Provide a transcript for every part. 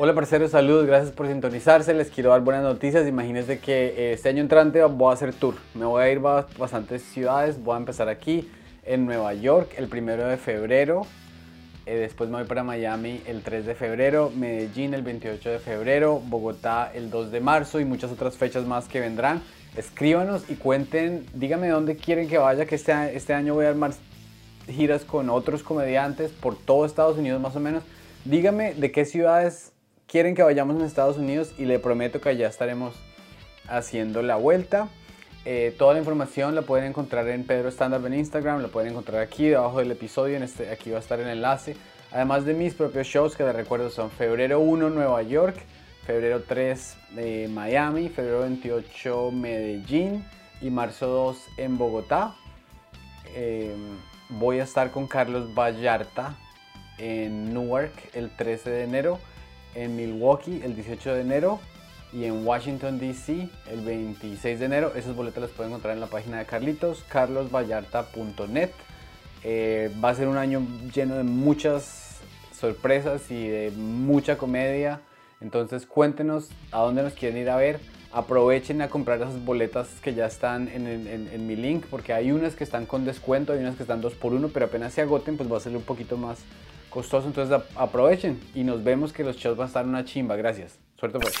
Hola parceros, saludos, gracias por sintonizarse. Les quiero dar buenas noticias. Imagínense que eh, este año entrante voy a hacer tour. Me voy a ir a bastantes ciudades. Voy a empezar aquí en Nueva York el primero de febrero. Eh, después me voy para Miami el 3 de febrero, Medellín el 28 de febrero, Bogotá el 2 de marzo y muchas otras fechas más que vendrán. Escríbanos y cuenten, díganme dónde quieren que vaya, que este, este año voy a armar giras con otros comediantes por todo Estados Unidos más o menos. Díganme de qué ciudades quieren que vayamos en Estados Unidos y le prometo que allá estaremos haciendo la vuelta. Eh, toda la información la pueden encontrar en Pedro Standard en Instagram, la pueden encontrar aquí debajo del episodio, en este, aquí va a estar el enlace. Además de mis propios shows que les recuerdo son febrero 1 Nueva York, febrero 3 de Miami, febrero 28 Medellín y marzo 2 en Bogotá. Eh, voy a estar con Carlos Vallarta en Newark el 13 de enero en Milwaukee el 18 de enero y en Washington DC el 26 de enero. Esas boletas las pueden encontrar en la página de Carlitos, carlosvallarta.net. Eh, va a ser un año lleno de muchas sorpresas y de mucha comedia. Entonces cuéntenos a dónde nos quieren ir a ver. Aprovechen a comprar esas boletas que ya están en, en mi link porque hay unas que están con descuento, hay unas que están 2 por 1 pero apenas se agoten pues va a ser un poquito más costoso, entonces aprovechen y nos vemos que los shows van a estar una chimba. Gracias. Suerte pues.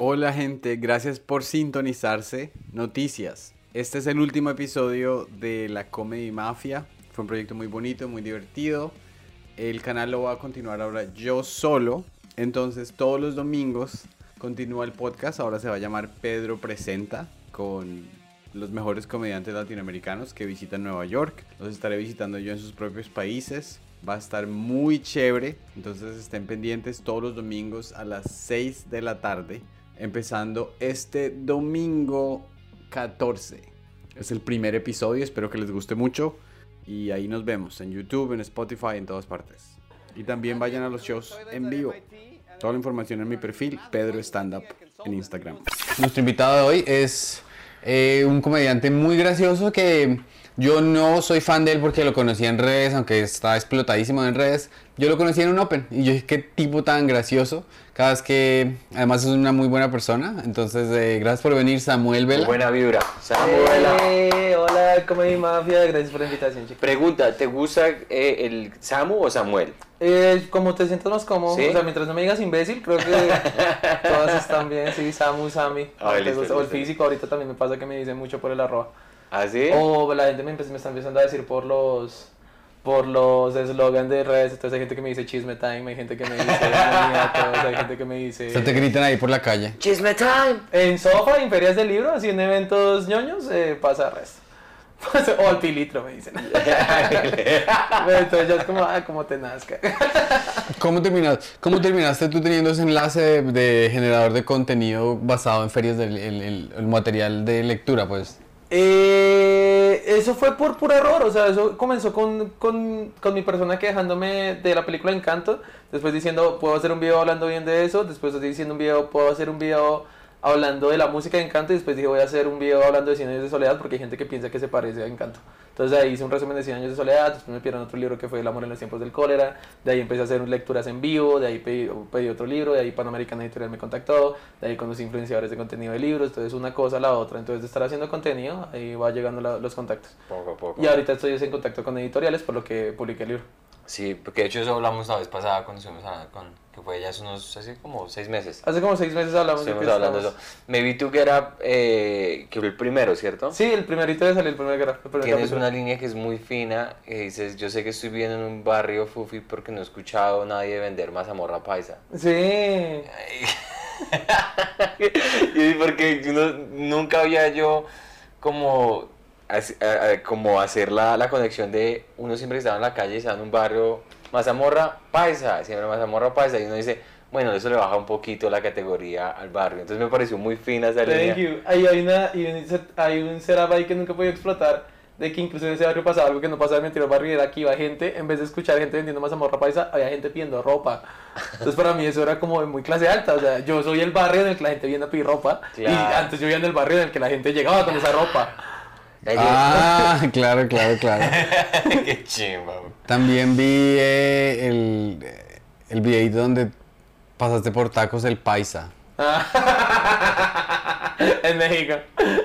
Hola gente, gracias por sintonizarse. Noticias. Este es el último episodio de la Comedy Mafia. Fue un proyecto muy bonito, muy divertido. El canal lo va a continuar ahora yo solo. Entonces todos los domingos continúa el podcast. Ahora se va a llamar Pedro Presenta con los mejores comediantes latinoamericanos que visitan Nueva York. Los estaré visitando yo en sus propios países. Va a estar muy chévere. Entonces estén pendientes todos los domingos a las 6 de la tarde. Empezando este domingo 14. Es el primer episodio. Espero que les guste mucho. Y ahí nos vemos en YouTube, en Spotify, en todas partes. Y también vayan a los shows en vivo. Toda la información en mi perfil, Pedro Stand Up, en Instagram. Nuestro invitado de hoy es eh, un comediante muy gracioso que yo no soy fan de él porque lo conocí en redes, aunque está explotadísimo en redes. Yo lo conocí en un Open y yo dije, qué tipo tan gracioso. Cada vez que, además es una muy buena persona. Entonces, eh, gracias por venir, Samuel Vela. Buena vibra. Samuel. Eh, hola, Comedy Mafia, gracias por la invitación, chicos. Pregunta, ¿te gusta eh, el Samu o Samuel? Eh, como te sientas más cómodo, o sea, mientras no me digas imbécil, creo que todas están bien, sí, Samu, Sami. Ah, o listo, el físico, ahorita también me pasa que me dicen mucho por el arroba. ¿Ah, sí? O la gente me, me está empezando a decir por los por los eslogans de redes, entonces hay gente que me dice chisme time, hay gente que me dice maniatos, hay gente que me O sea, te dice... gritan ahí por la calle. Chisme time. En sofa, en ferias de libros, así en eventos ñoños, eh, pasa resto. o al pilitro me dicen. Entonces ya es como, ah, como te nazca. ¿Cómo, terminas, ¿Cómo terminaste tú teniendo ese enlace de, de generador de contenido basado en ferias del el, el- el material de lectura, pues? Eh, eso fue por puro error, o sea, eso comenzó con, con, con mi persona quejándome de la película Encanto, después diciendo, puedo hacer un video hablando bien de eso, después diciendo un video, puedo hacer un video hablando de la música de Encanto y después dije, voy a hacer un video hablando de 100 años de soledad porque hay gente que piensa que se parece a Encanto. Entonces ahí hice un resumen de 100 años de soledad, después me pidieron otro libro que fue El amor en los tiempos del cólera, de ahí empecé a hacer lecturas en vivo, de ahí pedí, pedí otro libro, de ahí Panamericana Editorial me contactó, de ahí conocí influenciadores de contenido de libros, entonces una cosa a la otra, entonces de estar haciendo contenido, ahí va llegando la- los contactos. Poco a poco. Y ahorita estoy en contacto con editoriales por lo que publiqué el libro. Sí, porque de hecho eso hablamos la vez pasada cuando estuvimos hablando con, que fue ya hace unos, hace como seis meses. Hace como seis meses hablamos de que hablando de eso. Me vi tú que era, eh, que fue el primero, ¿cierto? Sí, el primerito de salir, el primer, gra- el primer Tienes capítulo. una línea que es muy fina, que dices, yo sé que estoy viviendo en un barrio fufi porque no he escuchado a nadie vender mazamorra paisa. Sí. y porque uno, nunca había yo como, como hacer la, la conexión de uno siempre que estaba en la calle y estaba en un barrio, mazamorra paisa, siempre mazamorra paisa, y uno dice, bueno, eso le baja un poquito la categoría al barrio. Entonces me pareció muy fina esa línea. Thank you. Ahí hay, una, y hay un setup ahí que nunca podía explotar. de que incluso en ese barrio pasaba algo que no pasaba en anterior barrio, era que iba gente, en vez de escuchar gente vendiendo mazamorra paisa, había gente pidiendo ropa. Entonces para mí eso era como muy clase alta, o sea, yo soy el barrio en el que la gente viene a pedir ropa, y Claro. antes yo vivía en el barrio en el que la gente llegaba con esa ropa. Ah, claro, claro, claro. Qué chimba. También vi eh, el, el videito donde pasaste por tacos el paisa. en México.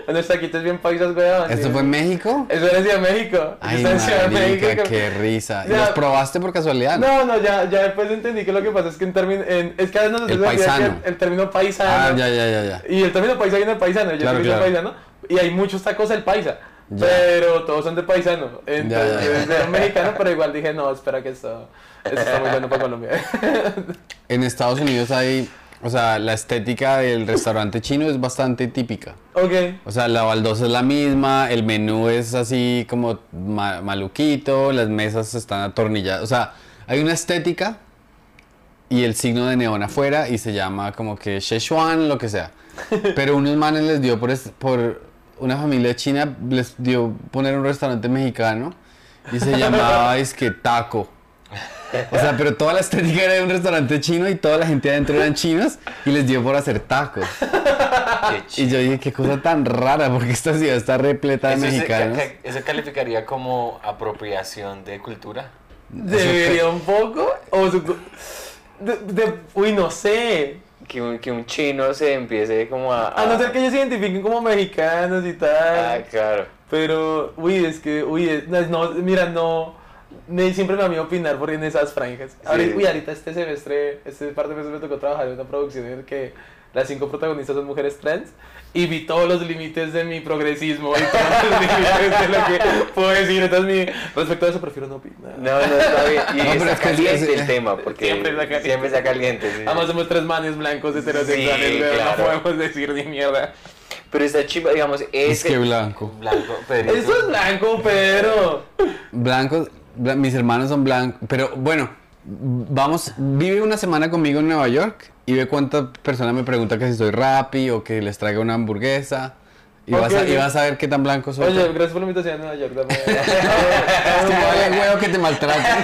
Unos taquitos bien paisas, weón. ¿Esto fue en México? Eso era en Ciudad de México. Ay, en Ciudad de marica, México. qué risa. ¿Y. ¿Los probaste por casualidad? No, no, ya, ya después entendí que lo que pasa es que en término, en, es que a veces nos El paisano. el término paisano. Ah, ya, ya, ya, ya. Y el término paisa viene de paisano, yo Claro, claro. paisano. Y hay muchos tacos del paisa. Ya. Pero todos son de paisano. Entonces, soy mexicano, pero igual dije, no, espera que esto, esto está muy bueno para Colombia. En Estados Unidos hay, o sea, la estética del restaurante chino es bastante típica. ok. O sea, la baldosa es la misma, el menú es así como ma- maluquito, las mesas están atornilladas. O sea, hay una estética y el signo de neón afuera y se llama como que Szechuan, lo que sea. Pero unos manes les dio por una familia china, les dio poner un restaurante mexicano y se llamaba es que taco. O sea, pero toda la estética era de un restaurante chino y toda la gente adentro eran chinos y les dio por hacer tacos. Y yo dije, qué cosa tan rara, porque esta ciudad está repleta de Eso, se- mexicanos. ca- ca- eso calificaría como apropiación de cultura. ¿Debería un poco? O su- de, de- uy, no sé. Que un, que un chino se empiece como a... A no ser que ellos se identifiquen como mexicanos y tal. Ah, claro. Pero, uy, es que, uy, es- no, mira, no. Me, siempre me da miedo opinar por en esas franjas. Ahorita, uy, ahorita este semestre, este par de meses me tocó trabajar en una producción en la que las cinco protagonistas son mujeres trans. Y vi todos los límites de mi progresismo y todos los límites de lo que puedo decir. Entonces, mi, respecto a eso, prefiero no opinar. No, no, está bien. Y No, está es que es- caliente es- el tema, porque Siempre está caliente. siempre está caliente. sí. Además, somos tres manes blancos heterosexuales, Sí, claro. no podemos decir ni mierda. Pero está chimba, digamos, Es ese... que blanco. Blanco, Pedrito. Eso es blanco, pero. Blancos, bla- mis hermanos son blancos. Pero bueno, vamos, vive una semana conmigo en Nueva York y ve cuántas personas me preguntan que si soy rapi o que les traiga una hamburguesa. Y, vas, a, y vas a ver qué tan blanco soy. Oye, gracias por la invitación a Nueva York. Es que vale huevo que te maltratan.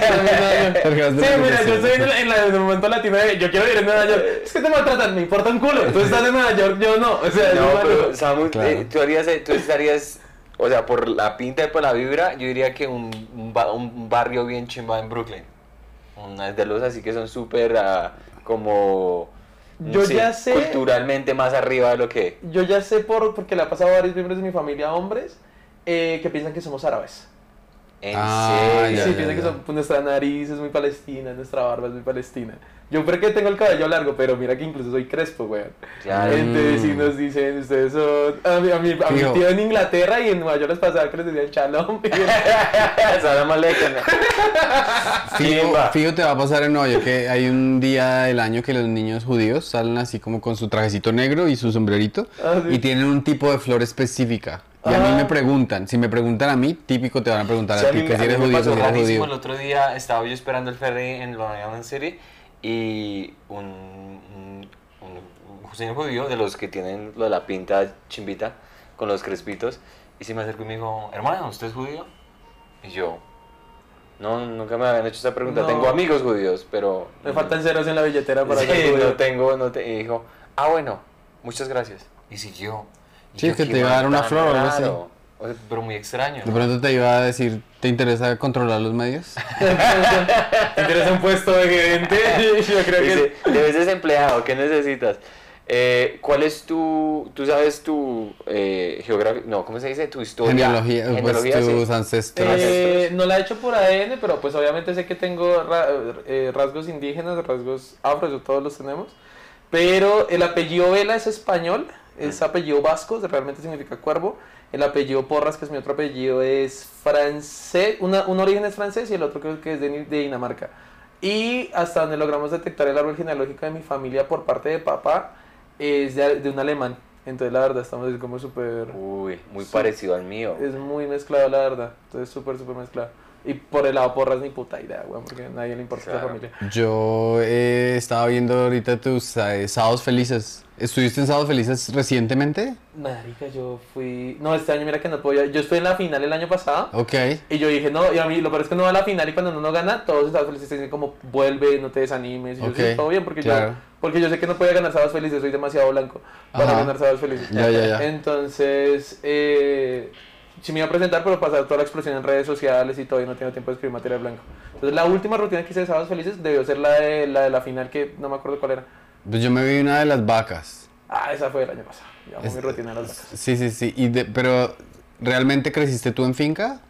Sí, mira, yo estoy en el, en la- en el momento latino de yo quiero ir a Nueva York. Es que te maltratan, me importa un culo. Tú estás en Nueva York, yo no. O sea, No, pero Samu, Claro. eh, tú, harías, eh, tú estarías, o sea, por la pinta y por la vibra, yo diría que un, un ba- un barrio bien chimba en Brooklyn. Una de los así que son súper ah, como... Yo ya sé- Culturalmente más arriba de lo que... yo ya sé por, porque le ha pasado a varios miembros de mi familia, hombres, eh, que piensan que somos árabes. En Ah, serio. ya, sí, ya, piensan que son- pues, nuestra nariz es muy palestina, nuestra barba es muy palestina. Yo creo que tengo el cabello largo, pero mira que incluso soy crespo, weón. Claro. Entonces, si nos dicen, ustedes son. A mi, a mi, a mi tío en Inglaterra y en Nueva York les pasaba que les decían shalom. Salam aleikum. Fijo, fijo te va a pasar en Nueva York que hay un día del año que los niños judíos salen así como con su trajecito negro y su sombrerito Ah, sí. y tienen un tipo de flor específica. Y a mí Ah. me preguntan, si me preguntan a mí, típico te van a preguntar Sí, a ti, que si eres judío, que si eres judío. El otro día estaba yo esperando el ferry en Long Island City y un, un, un- judío de los que tienen lo de la pinta chimbita con los crespitos y se me acercó y me dijo, hermano, ¿usted es judío? Y yo, no, nunca me habían hecho esa pregunta. No. Tengo amigos judíos, pero... Me faltan ceros en la billetera para Sí, ser judío. no tengo, no te... Y dijo, ah, bueno, muchas gracias. Y siguió. Y Sí, yo, es que "Qué te iba a dar una flor o algo así". Raro". O sea, pero muy extraño. De ¿no? pronto te iba a decir, ¿te interesa controlar los medios? ¿Te interesa un puesto de gerente? Yo creo que. Dice, te ves desempleado, ¿qué necesitas? Eh, ¿Cuál es tu, tú sabes tu eh, geografía, no, ¿cómo se dice? Tu historia. Genealogía, pues Genealogía, sí. tus ancestros. Eh, no la he hecho por ADN, pero pues obviamente sé que tengo ra- eh, rasgos indígenas, rasgos afro, eso todos los tenemos. Pero el apellido Vela es español, es apellido vasco, realmente significa cuervo. El apellido Porras, que es mi otro apellido, es francés, una, un origen es francés y el otro creo que es de, Dinamarca. Y hasta donde logramos detectar el árbol genealógico de mi familia por parte de papá, es de, de un alemán. Entonces la verdad estamos como súper... Uy, muy Sí. parecido al mío. Es muy mezclado, la verdad. Entonces, súper, súper mezclado. Y por el lado porras ni puta idea, weón, porque a nadie le importa Claro. la familia. Yo eh, estaba viendo ahorita tus eh, sábados felices. ¿Estuviste en sábados felices recientemente? Marica, yo fui... No, este año mira que no podía... Yo estuve en la final el año pasado. Ok. Y yo dije, no, y a mí lo es que no va a la final y cuando uno no gana, todos estaban felices, dicen como, vuelve, no te desanimes. Y yo, sí, todo bien, porque, claro. yo, porque yo sé que no podía ganar sábados felices, soy demasiado blanco para Ajá. ganar sábados felices. Ya, ya, ya. Entonces, eh, sí me iba a presentar, pero pasar toda la explosión en redes sociales y todo, y no tengo tiempo de escribir material blanco. Entonces, la última rutina que hice de sábados felices debió ser la de la, de la final, que no me acuerdo cuál era. Pues yo me vi una de las vacas. Ah, esa fue el año pasado. Ya Es- mi rutina de las vacas. Sí, sí, sí. Y de- pero, ¿realmente creciste tú en finca?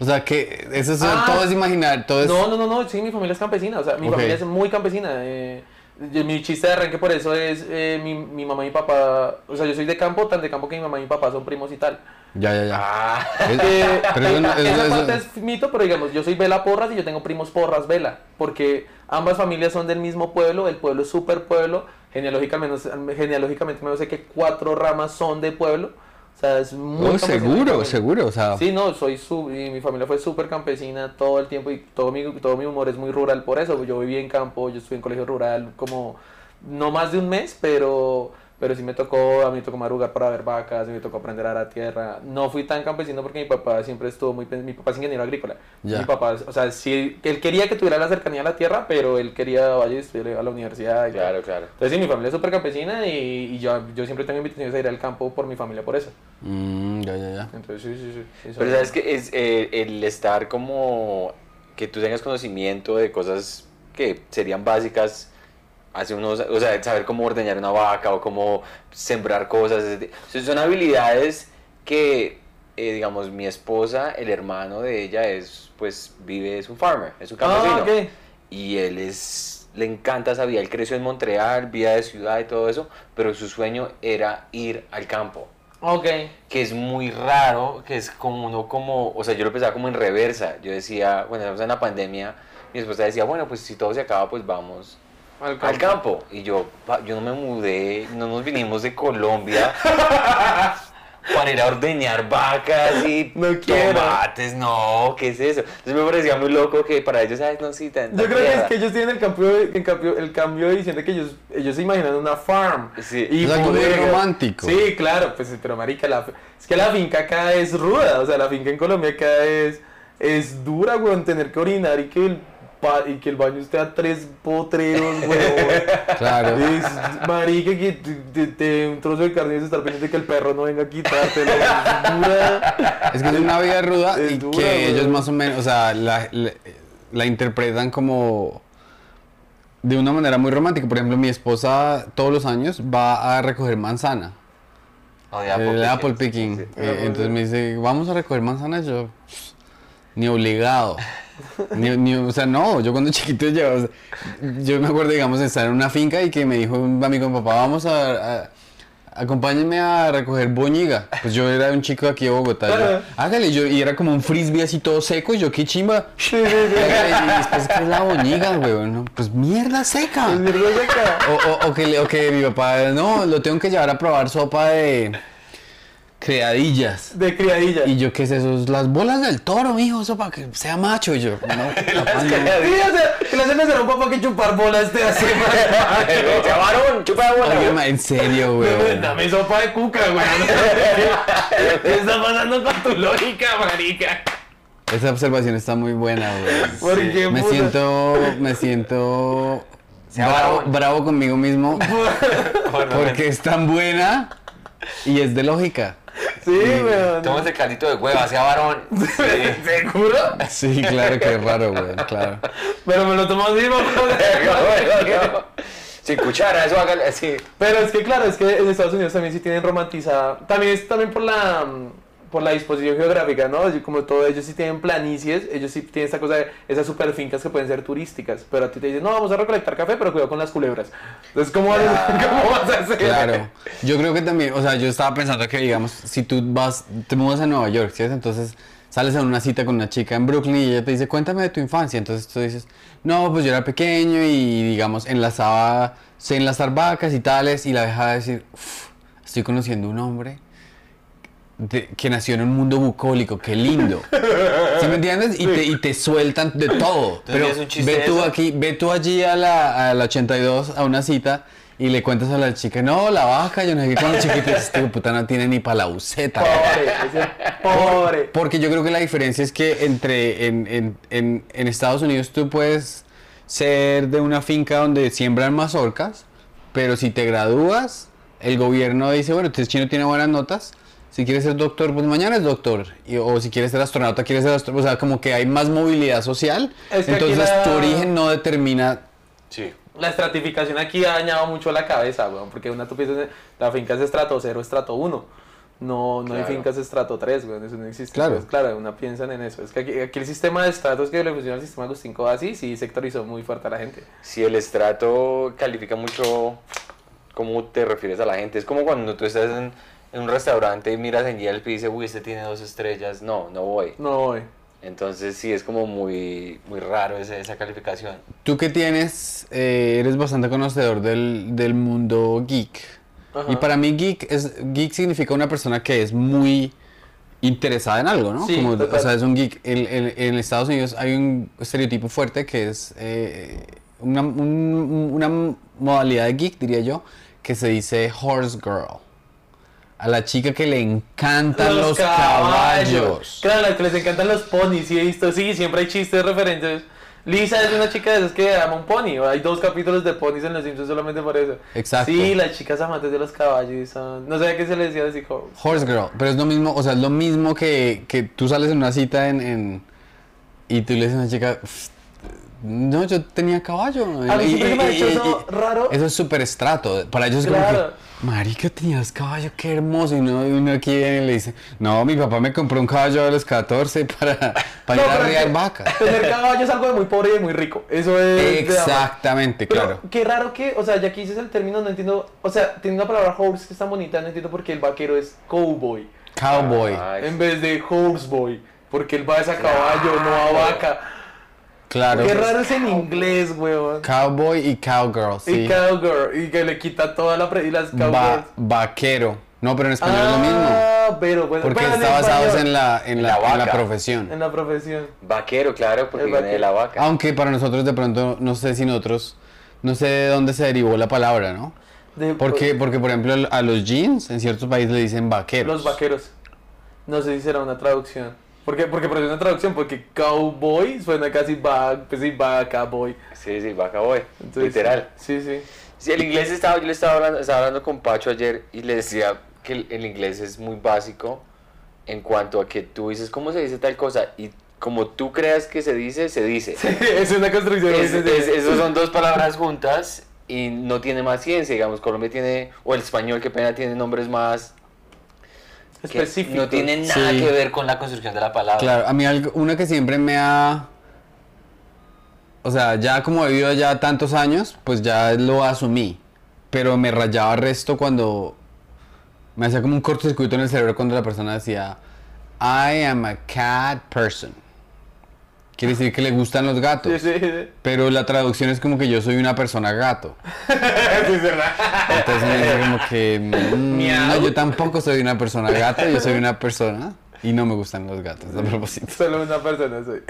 O sea, que eso es, Ah. todo es imaginar, todo es... No, no, no, no, sí, mi familia es campesina, o sea, mi familia es muy campesina. eh, mi chiste de arranque por eso es eh, mi, mi mamá y mi papá, o sea, yo soy de campo, tan de campo que mi mamá y mi papá son primos y tal. Ya, ya, ya. Ah, Es- Eh, pero eso no- eso- esa eso- parte es mito, pero digamos, yo soy Vela Porras y yo tengo primos Porras Vela, porque ambas familias son del mismo pueblo, el pueblo es súper pueblo, genealógicamente, genealógicamente me sé que cuatro ramas son de pueblo, o sea, es muy mi seguro, seguro. O sea, Sí, no, soy su, y mi familia fue súper campesina todo el tiempo y todo mi, todo mi humor es muy rural por eso. Yo viví en campo, yo estuve en colegio rural como no más de un mes, pero, pero sí me tocó, a mí me tocó madrugar para ver vacas, me tocó aprender a arar tierra. No fui tan campesino porque mi papá siempre estuvo muy, mi papá es ingeniero agrícola. Ya. Mi papá, o sea, sí, él quería que tuviera la cercanía a la tierra, pero él quería vaya estudiar a la universidad. Y tal. claro, claro. Entonces sí, mi familia es súper campesina y, y yo, yo siempre tengo invitaciones a ir al campo por mi familia por eso. mm, ya, ya, ya. Entonces sí, sí, sí. sí, Pero sabes que es eh, el estar como que tú tengas conocimiento de cosas que serían básicas hace unos, o sea, saber cómo ordeñar una vaca o cómo sembrar cosas, son- habilidades que, eh, digamos, mi esposa, el hermano de ella es, pues, vive, es un farmer, es un campesino. Ah. Y él es, le encanta esa vida, él creció en Montreal, vida de ciudad y todo eso, pero su sueño era ir al campo Ok. que es muy raro, que es como uno como, o sea, yo lo pensaba como en reversa. Yo decía, bueno, estamos en la pandemia, mi esposa decía, bueno, pues si todo se acaba, pues vamos Al al campo. Y yo, yo no me mudé, no nos vinimos de Colombia para ir a ordeñar vacas y No quiero. tomates, no, ¿qué es eso? Entonces me parecía muy loco que para ellos, ay, no, sí, tan, Yo creo que es que ellos tienen el cambio, de- el cambio, el cambio de visión de que ellos, ellos se imaginan una farm. Sí. Y Es algo muy poder- romántico. Sí, claro, pues pero marica, la, es que la finca acá es ruda, o sea, la finca en Colombia acá es, es dura, weón, tener que orinar y que el, y que el baño esté a tres potreros, weón. Claro. Es marica que te, te- te- un trozo de carne es estar pendiente que el perro no venga a quitártelo. Es dura. Es que es una vida ruda Es y dura, que ellos más o menos, o sea, la, la, la interpretan como de una manera muy romántica. Por ejemplo, mi esposa todos los años va a recoger manzana. Oh, de El Apple apple picking, picking. sí, sí. Eh, entonces me dice, vamos a recoger manzanas. Yo, ni obligado. Ni, ni- o sea, no, yo cuando chiquito yo, o sea, yo me acuerdo, digamos, de estar en una finca y que me dijo un amigo, papá, vamos a, a- acompáñenme a recoger boñiga. Pues yo era un chico aquí de Bogotá. yo, hágale, yo, y era como un frisbee así todo seco, y yo, qué chimba. Y después, ¿qué es la boñiga, güey? No, pues mierda seca. Mierda. O, o- o que, o que mi papá, no, lo tengo que llevar a probar sopa de creadillas. De criadilla. Y yo, ¿qué es eso? Las bolas del toro, mijo, eso para que sea macho. Y yo, no, o sea, que le hacen hacer a un papá que chupar bolas te hace Ya, varón, chupa de bola. Oye, ma, en serio, güey. Dame sopa de cuca, güey. ¿Qué está pasando con tu lógica, marica? Esa observación está muy buena, güey. ¿Por qué, Me puta? siento, me siento bravo, bravo conmigo mismo porque es tan buena y es de lógica. Sí, weón. Toma ese caldito de hueva, sea varón. Sí. ¿Seguro? Sí, claro que es raro, güey, claro. Pero me lo tomo así, mamá. Sin cuchara, eso hágale así. Pero es que claro, es que en Estados Unidos también sí tienen romantizada. También es también por la mm, por la disposición geográfica, ¿no? Como todo ellos sí tienen planicies, ellos sí tienen esta cosa de esas super fincas que pueden ser turísticas, pero a ti te dicen, "No, vamos a recolectar café, pero cuidado con las culebras." Entonces, ¿cómo vas, a- ¿cómo vas a hacer? Claro, yo creo que también, o sea, yo estaba pensando que, digamos, si tú vas, te mudas a Nueva York, ¿cierto? Entonces sales a una cita con una chica en Brooklyn y ella te dice, cuéntame de tu infancia. Entonces tú dices, no, pues yo era pequeño y, digamos, enlazaba, sé enlazar vacas y tales, y la deja decir, "Uf, estoy conociendo un hombre de- que nació en un mundo bucólico, qué lindo. ¿Sí me entiendes? Y te, y te sueltan de todo. Pero tienes un chiste ve tú eso? aquí, ve tú allí a la, a la 82 a una cita y le cuentas a la chica, no, la vaca, yo no sé qué, cuando chiquita, este puta no tiene ni para la buceta. Pobre, ese pobre. Porque yo creo que la diferencia es que entre en, en- en- en Estados Unidos tú puedes ser de una finca donde siembran mazorcas, pero si te gradúas, el gobierno dice, bueno, este chino tiene buenas notas, si quieres ser doctor, pues mañana es doctor, y- o si quieres ser astronauta, quieres ser astronauta, o sea, como que hay más movilidad social, Es que entonces la- tu origen no determina... Sí. La estratificación aquí ha dañado mucho la cabeza, weón, porque una tú piensas, la finca es estrato 0, estrato 1. No, no hay Claro. fincas estrato 3, weón, eso no existe. Claro. Pues, claro, una piensan en eso. Es que aquí, aquí el sistema de estratos que le funciona al sistema Agustín así, sí sectorizó muy fuerte a la gente. Si el estrato califica mucho cómo te refieres a la gente. Es como cuando tú estás en, en un restaurante y miras en Yelp y dices, uy, este tiene dos estrellas. No, no voy. No, voy. Entonces sí, es como muy, muy raro ese- esa calificación. Tú que tienes, eh, eres bastante conocedor del, del mundo geek. Ajá. Y para mí geek, es, geek significa una persona que es muy interesada en algo, ¿no? Sí, Como, o sea, es un geek. El- el- en Estados Unidos hay un estereotipo fuerte que es eh, una, un- una modalidad de geek, diría yo, que se dice horse girl. A la chica que le encantan los, caballos. Claro, las que les encantan los ponis, sí he visto, sí, siempre hay chistes referentes. Lisa es una chica de esas que ama un pony, hay dos capítulos de ponis en Los Simpsons solamente por eso. Exacto. Sí, las chicas amantes de los caballos son... No sabía qué se les decía así como... Horse girl, pero es lo mismo, o sea, es lo mismo que, que tú sales en una cita en, en- y tú le dices a una chica, "Pff, no, yo tenía caballo. A mí siempre y- me ha y- eso raro. Eso es súper estrato. Para ellos es como Claro. que, marica, tenías caballo, qué hermoso. Y uno, y uno aquí viene y le dice, no, mi papá me compró un caballo a los 14 para, para ir No, a pero riar que vacas. Tener caballo es algo de muy pobre y de muy rico. Eso es... Exactamente, Pero claro. qué raro que, o sea, ya que dices el término, no entiendo, o sea, tiene una palabra horse que es tan bonita, no entiendo por qué el vaquero es cowboy Cowboy, en vez de horseboy, porque él va es a caballo, no a vaca. Claro. Qué raro es en inglés, weón. Cowboy y cowgirl, sí. Y cowgirl, y que le quita toda la pre y las cowgirls. Va- vaquero. No, pero en español es lo mismo. Ah, pero bueno, Porque está basado en la, en la, La en la profesión. en la profesión. Vaquero, claro, porque viene de la vaca. Aunque para nosotros de pronto, no sé si nosotros, no sé de dónde se derivó la palabra, ¿no? De- Porque, porque por ejemplo, a los jeans en ciertos países le dicen vaqueros. Los vaqueros. No sé si será una traducción. ¿Por qué? Porque parece una traducción, porque cowboy suena casi va, pues sí, vaca, boy. Sí, sí, vaca boy. Entonces, Literal. Sí, sí. Sí, el inglés estaba, yo le estaba hablando, estaba hablando con Pacho ayer y le decía que el, el inglés es muy básico en cuanto a que tú dices cómo se dice tal cosa y como tú creas que se dice, se dice. es una construcción. Es- es- esos son dos palabras juntas y no tiene más ciencia, digamos, Colombia tiene, o el español, que pena, tiene nombres más no tienen nada Sí. que ver con la construcción de la palabra. Claro, a mí algo, una que siempre me ha... O sea, ya como he vivido allá tantos años, pues ya lo asumí. Pero me rayaba resto cuando... Me hacía como un cortocircuito en el cerebro cuando la persona decía, I am a cat person. Quiere decir que le gustan los gatos. Sí, sí, sí. Pero la traducción es como que yo soy una persona gato. Entonces me dice como que mm, no, yo tampoco soy una persona gato, yo soy una persona y no me gustan los gatos a propósito. Solo una persona soy.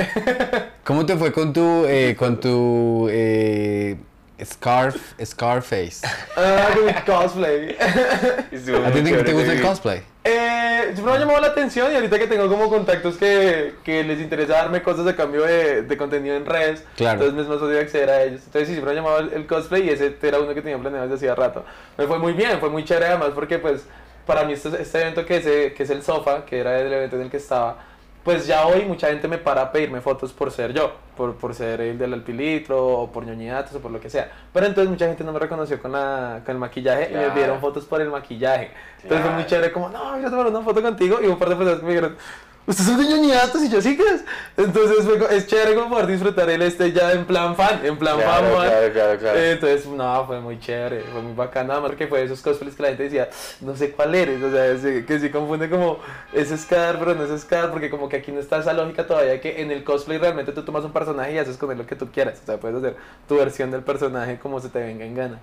¿Cómo te fue con tu eh, con tu eh, scarf Scarface? Ah, con mi cosplay. ¿A ti te, gusta el cosplay? Eh, siempre me ha llamado la atención y ahorita que tengo como contactos que, que les interesa darme cosas a cambio de, de contenido en redes, Claro. entonces me es más fácil acceder a ellos. Entonces sí, siempre me ha llamado el, el cosplay y ese era uno que tenía planeado desde hacía rato. Me fue muy bien, fue muy chévere además porque pues para mí este, este evento que es, eh, que es el sofá, que era el evento en el que estaba, pues ya hoy mucha gente me para a pedirme fotos por ser yo, por, por ser el del alpilitro o por ñoñidatos o por lo que sea. Pero entonces mucha gente no me reconoció con, la, con el maquillaje y me Claro. pidieron fotos por el maquillaje. Entonces fue muy Claro. chévere como, no, yo tomar una foto contigo y un par de personas que me dijeron, ¿ustedes son de ñoñidatos? Y yo, ¿sí que es? Entonces fue, es chévere como poder disfrutar el este ya en plan fan, en plan Claro, fan, claro, claro, claro. Eh, Entonces, no, fue muy chévere, fue muy bacana, además porque fue de esos cosplays que la gente decía, no sé cuál eres, o sea, que sí confunde como, es Scar, pero no es Scar, porque como que aquí no está esa lógica todavía que en el cosplay realmente tú tomas un personaje y haces con él lo que tú quieras, o sea, puedes hacer tu versión del personaje como se te venga en gana.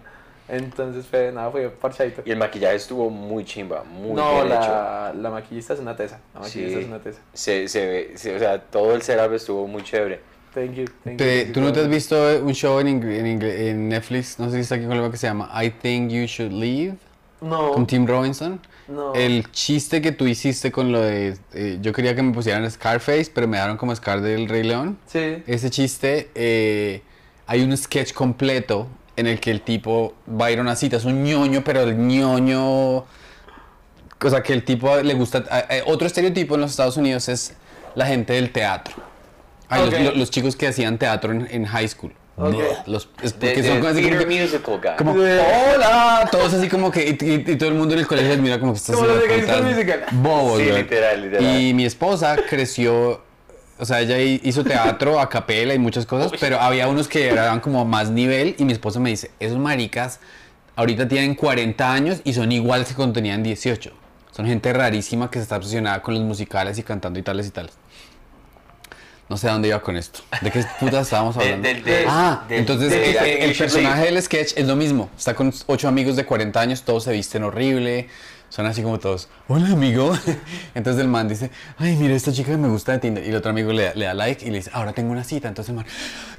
Entonces fue, nada, fue parchadito. Y el maquillaje estuvo muy chimba, muy no, bien hecho. la, la maquillista es una tesa. La maquillista Sí. es una tesa. Se, se ve, se- o sea, todo el setup estuvo muy chévere. Thank you. Thank Te- you. ¿Tú no te has visto un show en, en, en Netflix? No sé si está aquí con algo que se llama I Think You Should Leave No. con Tim Robinson. No. El chiste que tú hiciste con lo de. eh, yo quería que me pusieran Scarface, pero me daron como Scar del Rey León. Sí. Ese chiste, eh, hay un sketch completo en el que el tipo va a ir a una cita. Es un ñoño, pero el ñoño. O sea, que el tipo le gusta. otro estereotipo en los Estados Unidos es la gente del teatro. Ay, los- Ok. los, los chicos que hacían teatro en, en high school. Los, es son como así como theater que- musical guy. como, hola, todos así como que, y, y- y todo el mundo en el colegio mira como que estás Como los de Musical. bobos, Sí, literal, literal. Y mi esposa creció, o sea, ella hi- hizo teatro a capela y muchas cosas, pero había unos que eran como más nivel y mi esposa me dice, esos maricas ahorita tienen 40 años y son iguales que cuando tenían 18. Son gente rarísima que se está obsesionada con los musicales y cantando y tales y tales. No sé a dónde iba con esto. ¿De qué puta estábamos De- hablando? del- de- ah, del- entonces de- el- el, personaje del sketch es lo mismo. Está con ocho amigos de 40 años, todos se visten horrible. Son así como todos, hola amigo. Entonces el man dice, ay, mira esta chica me gusta de Tinder. Y el otro amigo le, le da like y le dice, ahora tengo una cita. Entonces el man,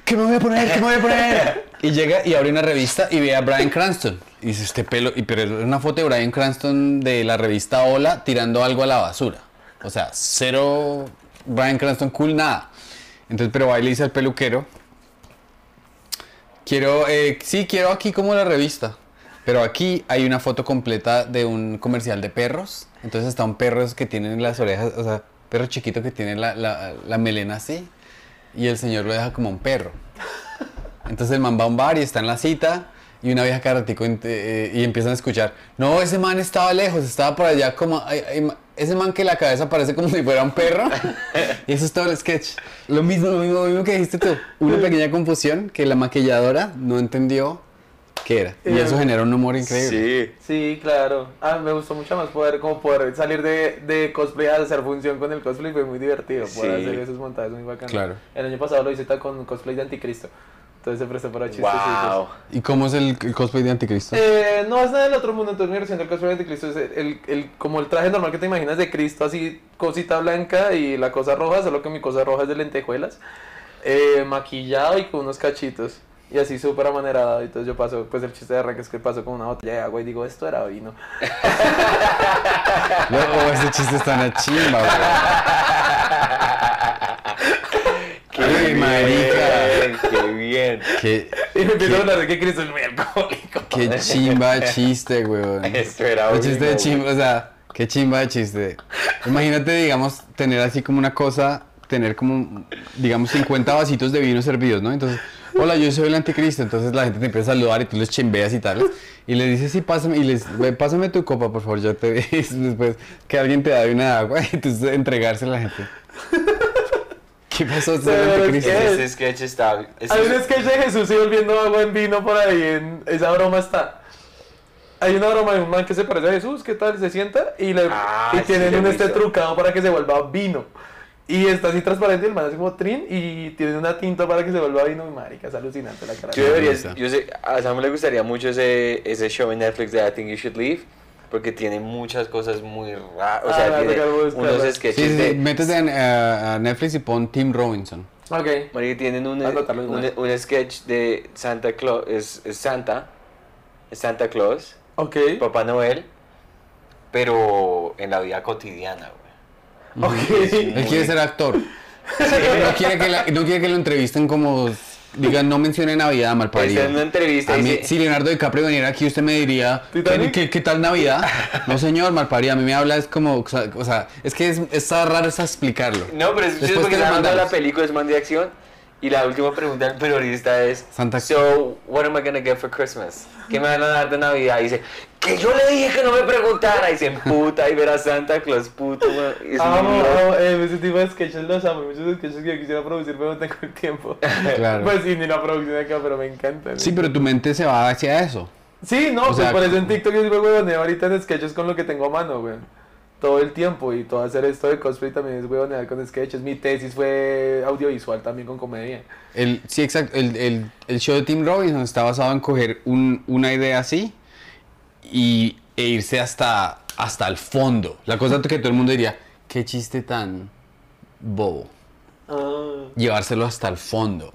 ¿qué me voy a poner? ¿Qué me voy a poner? Y llega y abre una revista y ve a Brian Cranston. Y dice, este pelo, y pero es una foto de Brian Cranston de la revista Hola tirando algo a la basura. O sea, cero Brian Cranston cool, nada. Entonces, pero va y le dice al peluquero, quiero, eh, sí, quiero aquí como la revista. Pero aquí hay una foto completa de un comercial de perros. Entonces están perros que tienen las orejas, o sea, perro chiquito que tiene la, la- la melena así. Y el señor lo deja como un perro. Entonces el man va a un bar y está en la cita. Y una vieja cada ratico ent- eh, y empiezan a escuchar. No, ese man estaba lejos, estaba por allá como... ay, ay, ese man que la cabeza parece como si fuera un perro. y eso es todo el sketch. Lo mismo, lo mismo, lo mismo que dijiste tú. Una pequeña confusión que la maquilladora no entendió qué era. Y eso Eh, genera un humor increíble. Sí. Sí, claro. Ah, me gustó mucho más poder, como poder salir de, de cosplay a hacer función con el cosplay. Fue muy divertido poder Sí. hacer esos montajes muy bacanos. Claro. El año pasado lo hice con cosplay de Anticristo. Entonces se prestó para chistes. Wow. ¿Y cómo es el, el cosplay de Anticristo? Eh, no es nada del otro mundo, entonces mi versión del cosplay de Cristo es el, el- el- como el traje normal que te imaginas de Cristo, así cosita blanca y la cosa roja, solo que mi cosa roja es de lentejuelas, eh, maquillado y con unos cachitos. Y así súper amanerado, y entonces yo paso, pues el chiste de arranque es que paso con una botella de agua y digo, esto era vino. Luego ese chiste está en la chimba, Qué Ay, bien, marica. Qué bien. Qué, Y me empiezo qué- a hablar de que Cristo es muy alcohólico. qué chimba de chiste, weón. Esto era Un chiste de chimba, o sea, qué chimba de chiste. Imagínate, digamos, tener así como una cosa, tener como, digamos, 50 vasitos de vino servidos, ¿no? Entonces, hola, yo soy el anticristo. Entonces la gente te empieza a saludar y tú les chimbeas y tal. Y les dices, sí, pásame, y les, "Ve, pásame tu copa, por favor, yo te Después que alguien te da una agua y entonces entregársela a la gente. ¿Qué pasó? ¿Soy el anticristo? que- Ese sketch está. ese- Hay un sketch de Jesús y volviendo agua en vino por ahí, en esa broma está. Hay una broma de un man que se parece a Jesús, ¿qué tal? Se sienta y, le, Ah, y sí, tienen he un este trucado para que se vuelva vino. Y está así transparente el man hace como trin y tiene una tinta para que se vuelva vino y marica, es alucinante la cara. Yo debería, yo sé, a Samu le gustaría mucho ese, ese show en Netflix de I Think You Should Leave, porque tiene muchas cosas muy raras, o Ah, sea, me va a tiene tocar buscarla. unos sketches sí, de... sí, métete en, a, a Netflix y pon Tim Robinson. Ok. Marica, tienen un, un, sketch de Santa Claus, es, es Santa, es Santa Claus, Ok. Papá Noel, pero en la vida cotidiana, güey. Él quiere ser actor. No quiere, que la- no quiere que lo entrevisten como. Digan, no mencione Navidad, mal Está en una entrevista A y mí, dice- si Leonardo DiCaprio viniera aquí, usted me diría, ¿qué, ¿Titanic? qué, qué tal Navidad? No, señor, malparido. A mí me habla, es como, o sea, es que es, está raro es explicarlo. No, pero es Después porque está hablando de la película, es man de acción. Y la última pregunta del periodista es: Santa- So, what am I gonna get for Christmas? ¿Qué me van a dar de Navidad? Y dice: Que yo le dije que no me preguntara. Y se emputa y ver a Santa Claus, puto. Amo, amo, eh, ese tipo de sketches los amo, muchos sketches que yo quisiera producir pero no tengo el tiempo. Claro. Pues sí, ni la producción acá, pero me encantan. Sí, pero tu mente se va hacia eso. Sí, no, O pues sea, por eso en TikTok yo soy huevoneo ahorita en sketches con lo que tengo a mano, güey. Todo el tiempo y todo hacer esto de cosplay también es huevonear con sketches. Mi tesis fue audiovisual también con comedia. El, sí, exacto. El, el, el show de Tim Robinson está basado en coger un- una idea así y, e irse hasta, hasta el fondo. La cosa que todo el mundo diría, qué chiste tan bobo. Ah, Llevárselo hasta el fondo.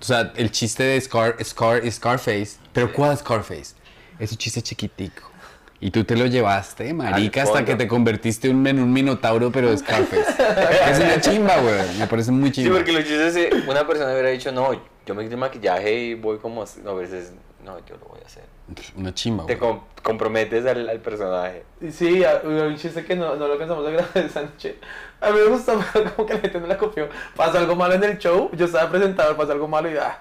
O sea, el chiste de Scar, Scar, Scarface. ¿Pero cuál Scarface? Es un chiste chiquitico. Y tú te lo llevaste, marica, hasta que te convertiste un- en un minotauro, pero de Scarface. es una chimba, güey. Me parece muy Sí, chimba. porque los chistes, eh, una persona hubiera dicho, no, yo me quito el maquillaje y voy como, así". no, a veces, no, yo lo voy a hacer. Una chimba, Te güey. com- comprometes al, al personaje. sí, a- un chiste que no, no lo alcanzamos a grabar esa noche. A mí me gustó, pero como que la gente no la copió. Pasa algo malo en el show, yo estaba presentador, pasa algo malo y ah,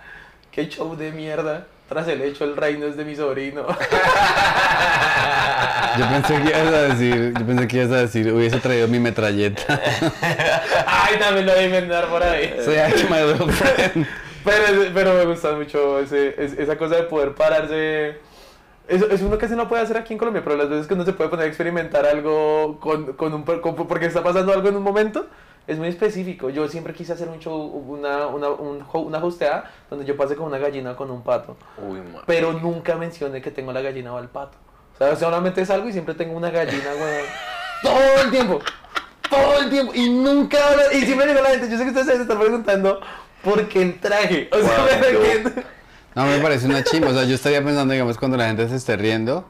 qué show de mierda. Tras el hecho, el reino es de mi sobrino. Yo pensé que ibas a decir, yo pensé que ibas a decir, hubiese traído mi metralleta. Ay, también lo voy a inventar por ahí. Soy actually my little friend. Pero, pero me gusta mucho ese, es- esa cosa de poder pararse. Eso es uno que se no puede hacer aquí en Colombia, pero las veces que uno se puede poner a experimentar algo con, con un, con- porque está pasando algo en un momento, es muy específico. Yo siempre quise hacer un show, una, una, un, una hosteada donde yo pase con una gallina o con un pato, Uy, man. pero nunca mencioné que tengo la gallina o el pato. O sea, solamente salgo y siempre tengo una gallina, weón. Todo el tiempo. Todo el tiempo. Y nunca hablo- Y siempre digo a la gente, yo sé que ustedes se están preguntando por qué el traje. O sea, Wow, me yo-? No, me parece una chimba. O sea, yo estaría pensando, digamos, cuando la gente se esté riendo,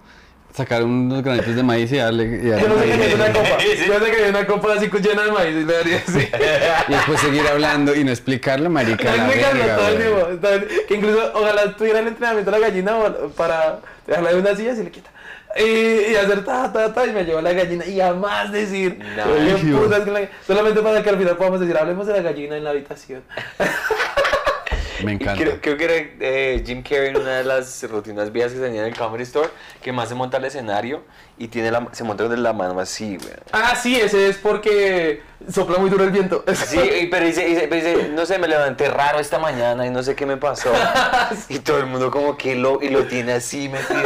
sacar unos granitos de maíz y darle. Y, darle Yo no sé que maíz. hay una copa. Sí. Yo sé que hay una copa así llena de maíz y le daría así. Y después seguir hablando y no explicarlo, marica. Que explicarlo todo el tiempo. Que incluso, ojalá tuviera el entrenamiento de la gallina para dejarla de una silla y le quita. Y, y hacer ta, ta, ta, y me llevo la gallina y jamás decir. No. Solamente para que al final podamos decir, hablemos de la gallina en la habitación. Me encanta. Creo, creo que era eh, Jim Carrey en una de las rutinas vías que tenía en el Comedy Store, que más se monta al escenario y tiene la, se monta de la mano así, güey. Ah, sí, ese es porque sopla muy duro el viento. Sí, pero dice, dice- pero dice, no sé, me levanté raro esta mañana y no sé qué me pasó. y todo el mundo como que lo, y lo tiene así metido.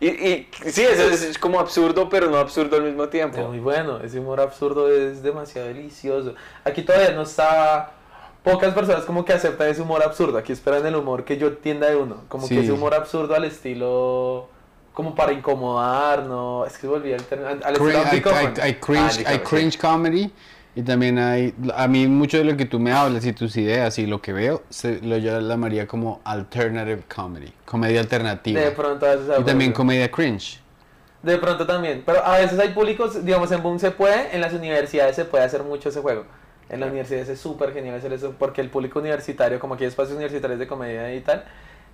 Y, y sí, eso es, es como absurdo, pero no absurdo al mismo Es tiempo. muy bueno, ese humor absurdo es demasiado delicioso. Aquí todavía no está. Pocas personas como que aceptan ese humor absurdo. Aquí esperan el humor que yo tienda de uno. Como Sí. que ese humor absurdo al estilo. Como para incomodar, ¿no? Es que se volvía el término. Al estilo hay, cringe, Ah, hay sí. cringe comedy y también hay, a mí mucho de lo que tú me hablas y tus ideas y lo que veo, se, lo yo la llamaría como alternative comedy, comedia alternativa. De pronto a veces y también comedia cringe. De pronto también. Pero a veces hay públicos, digamos, en Boom se puede, en las universidades se puede hacer mucho ese juego. En las universidades es súper genial hacer eso, porque el público universitario, como aquí hay espacios universitarios de comedia y tal,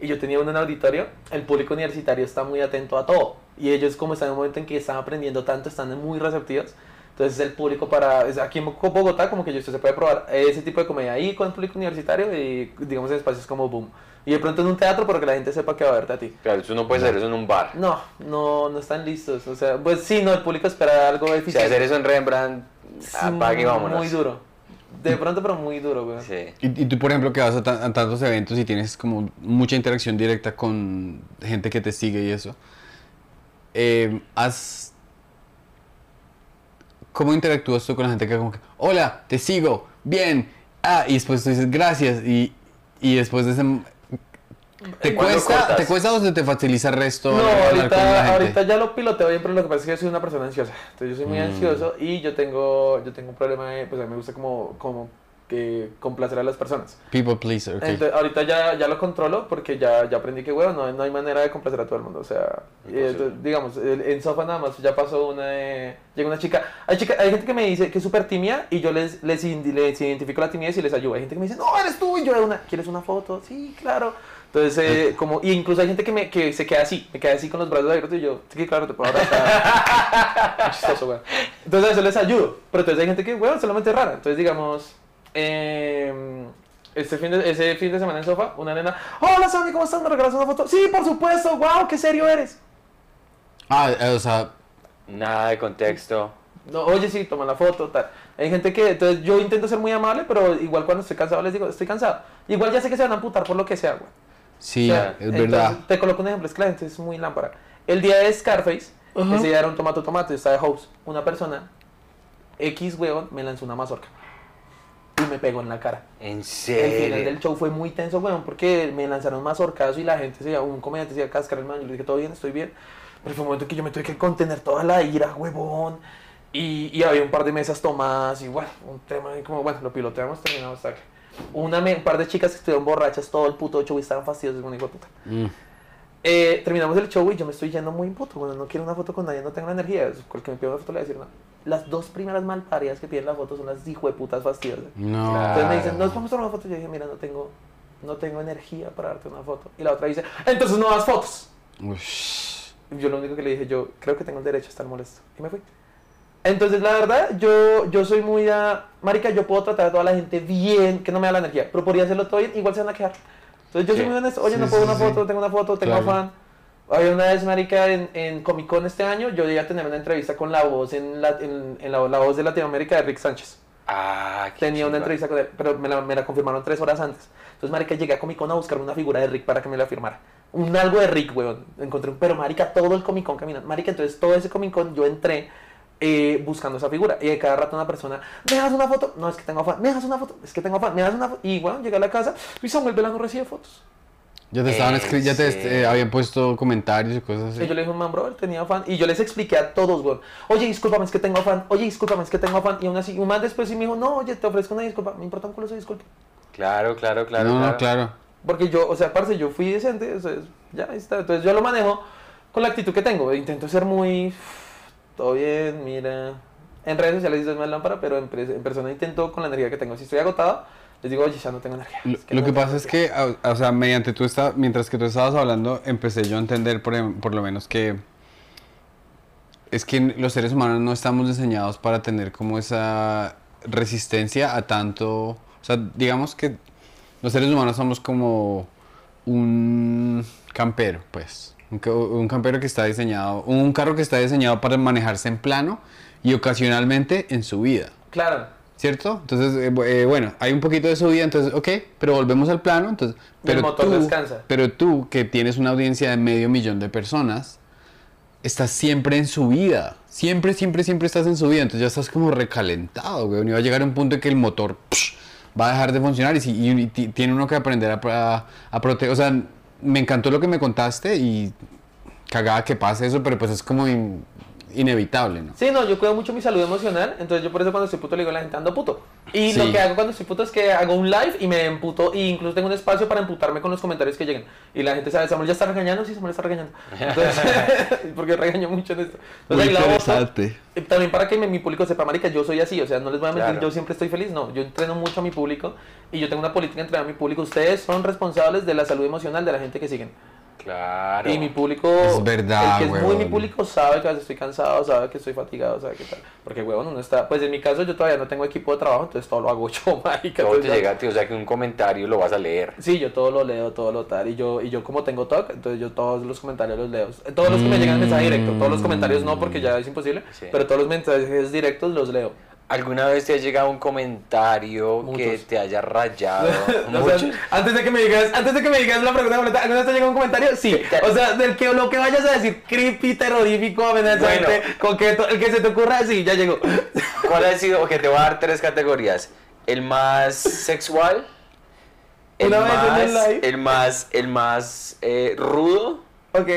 y yo tenía uno en auditorio, el público universitario está muy atento a todo. Y ellos, como están en un momento en que están aprendiendo tanto, están muy receptivos. Entonces el público para, aquí en Bogotá, como que yo se puede probar ese tipo de comedia ahí con el público universitario y digamos en espacios como Boom. Y de pronto en un teatro, pero que la gente sepa que va a verte a ti. Claro, tú no puedes hacer eso en un bar. No, no, no están listos. O sea, pues sí, no, el público espera algo O sea, hacer eso en Rembrandt, apague y vámonos. Muy duro. De pronto, pero muy duro, güey. Sí. Y, y tú, por ejemplo, que vas a tantos eventos y tienes como mucha interacción directa con gente que te sigue y eso, eh, ¿has... ¿Cómo interactúas tú con la gente que como que, hola, te sigo, bien, ah, y después tú dices gracias y, y después de ese... ¿Te ¿Cuándo cuesta? ¿Te cuesta o se te faciliza el resto? No, ahorita, ahorita ya lo piloteo bien, pero lo que pasa es que yo soy una persona ansiosa. Entonces yo soy muy Mm. ansioso y yo tengo, yo tengo un problema de, pues a mí me gusta como, como que complacer a las personas. People pleaser, ok. Entonces, ahorita ya, ya lo controlo porque ya, ya aprendí que, bueno, no, no hay manera de complacer a todo el mundo. O sea, entonces, digamos, en Sofa nada más ya pasó una de... Llega una chica... Hay, chica, hay gente que me dice que es súper tímida y yo les, les, les identifico la timidez y les ayudo. Hay gente que me dice, no, eres tú. Y yo de una, ¿quieres una foto? Sí, claro. Entonces, eh, como... Y incluso hay gente que, me, que se queda así. Me queda así con los brazos abiertos y yo, sí, claro, te puedo abrazar. Chistoso, güey. Entonces a eso les ayudo. Pero entonces hay gente que, bueno, solamente es rara. Entonces, digamos... Eh, este fin de, ese fin de semana en sofá, una nena, hola Sammy, ¿cómo estás? ¿Me regalas una foto? Sí, por supuesto, wow, qué serio eres. Ah, eh, o sea, Nada de contexto. No, oye, sí, toma la foto, tal. Hay gente que, entonces yo intento ser muy amable, pero igual cuando estoy cansado les digo, estoy cansado. Igual ya sé que se van a amputar por lo que sea, güey. Sí, O sea, es entonces, verdad. Te coloco un ejemplo, es que la gente es muy lámpara. El día de Scarface, Ese día era un tomate tomate, yo estaba de host. Una persona, X, weón, me lanzó una mazorca. Y me pegó en la cara. ¿En El final serio? del show fue muy tenso, weón, porque me lanzaron mazorcazo y la gente, se, un comediante se iba a cascar el man. Yo le dije, todo bien, estoy bien. Pero fue un momento en que yo me tuve que contener toda la ira, huevón. Y, y había un par de mesas tomadas y bueno, un tema ahí como, bueno, lo piloteamos, terminamos hasta acá. Una, un par de chicas que estuvieron borrachas todo el puto show y estaban fastidiosas, un hijo de puta. Mm. Eh, terminamos el show y yo me estoy yendo muy puto. Bueno, no quiero una foto con nadie, no tengo la energía. Cualquier que me pida una foto le voy a decir no. Las dos primeras malparidas que piden la foto son las hijo de putas fastidiosas. No. Entonces me dicen, nos vamos a tomar una foto. Yo dije, mira, no tengo, no tengo energía para darte una foto. Y la otra dice, entonces no das fotos. Ush. Yo lo único que le dije, yo creo que tengo el derecho a estar molesto. Y me fui. Entonces, la verdad, yo, yo soy muy a... Marica, yo puedo tratar a toda la gente bien, que no me da la energía, pero podría hacerlo todo bien, igual se van a quejar. Entonces, yo soy Sí. muy honesto. Oye, Sí, no puedo sí, una foto, tengo una foto, tengo Claro. afán. Había una vez, marica, en, en Comic Con este año, yo llegué a tener una entrevista con la voz en, la, en, en la, la voz de Latinoamérica de Rick Sánchez. Ah, qué Tenía una chimba. entrevista con él, pero me la, me la confirmaron tres horas antes. Entonces, marica, llegué a Comic Con a buscar una figura de Rick para que me la firmara. Un algo de Rick, weón. Encontré un, pero marica, todo el Comic Con caminando. Marica, entonces todo ese Comic Con yo entré eh, buscando esa figura. Y de cada rato una persona, ¿me das una foto? No, es que tengo afán. ¿Me das una foto? Es que tengo afán. ¿Me das una foto? Y bueno, llegué a la casa y Samuel Vela no recibe fotos. Ya te estaban ¿En escri- ya te eh, habían puesto comentarios y cosas Y así. yo le dije, man, brother, tenía afán. Y yo les expliqué a todos, weón. Oye, discúlpame, es que tengo afán. Oye, discúlpame, es que tengo afán. Y aún así, un más después sí me dijo, no, oye, te ofrezco una disculpa. Me importa un culo esa disculpa. Claro, claro, claro. no, claro. no, claro. Porque yo, o sea, parce, yo fui decente, o sea, ya ahí está. Entonces yo lo manejo con la actitud que tengo. Intento ser muy. Todo bien, mira. En redes sociales dices más lámpara, pero en, en persona intento con la energía que tengo. Si estoy agotado, les digo, oye, ya no tengo energía. Lo, Es lo no que pasa es energía". que, o o sea, mediante tú está, mientras que tú estabas hablando, empecé yo a entender por, em- por lo menos que es que los seres humanos no estamos diseñados para tener como esa resistencia a tanto, o sea, digamos que los seres humanos somos como un campero, pues, un, ca- un campero que está diseñado, un carro que está diseñado para manejarse en plano y ocasionalmente en subida. Claro. ¿Cierto? Entonces, eh, eh, bueno, hay un poquito de subida, entonces, ok, pero volvemos al plano, entonces, Y el pero motor tú, descansa. pero tú, que tienes una audiencia de medio millón de personas, estás siempre en subida, siempre, siempre, siempre estás en subida, entonces ya estás como recalentado, güey, y va a llegar un punto en que el motor psh, va a dejar de funcionar y, si- y- y ti- tiene uno que aprender a, a, a proteger, o sea, me encantó lo que me contaste y cagada que pase eso, pero pues es como inevitable, ¿no? Sí, no, yo cuido mucho mi salud emocional, entonces yo por eso cuando estoy puto le digo a la gente ando puto. Y lo que hago cuando estoy puto es que hago un live y me emputo, y incluso tengo un espacio para emputarme con los comentarios que lleguen. Y la gente sabe, Samuel ya está regañando, sí, Samuel está regañando. Entonces, porque regaño mucho en esto. Entonces, ahí la boto. Y También para que mi, mi público sepa, marica, yo soy así, o sea, no les voy a mentir, Claro. yo siempre estoy feliz, no, yo entreno mucho a mi público y yo tengo una política de entrenar a mi público. Ustedes son responsables de la salud emocional de la gente que siguen. Claro. Y mi público, Es verdad, el que es muy mi público sabe que a veces estoy cansado, sabe que estoy fatigado, sabe que tal. Porque, huevón, uno está, pues en mi caso yo todavía no tengo equipo de trabajo, entonces todo lo hago yo, marica. Todo te llega ti, o sea que un comentario lo vas a leer. Sí, yo todo lo leo, todo lo tal, y yo, y yo como tengo TOC, entonces yo todos los comentarios los leo. Todos los que me llegan en mensaje directo, todos los comentarios no, porque ya es imposible, Sí. pero todos los mensajes directos los leo. ¿Alguna vez te ha llegado un comentario que te haya rayado? O sea, ¿Muchos? antes de que me digas, antes de que me digas la pregunta completa, ¿alguna vez te llega un comentario? Sí. O sea, del que lo que vayas a decir, creepy, terrorífico, amenazante, Bueno. coqueto, el que se te ocurra, sí, ya llegó. ¿Cuál ha sido? Ok, te voy a dar tres categorías. El más sexual, el Una vez en más, el live. el más, el más eh, rudo Ok.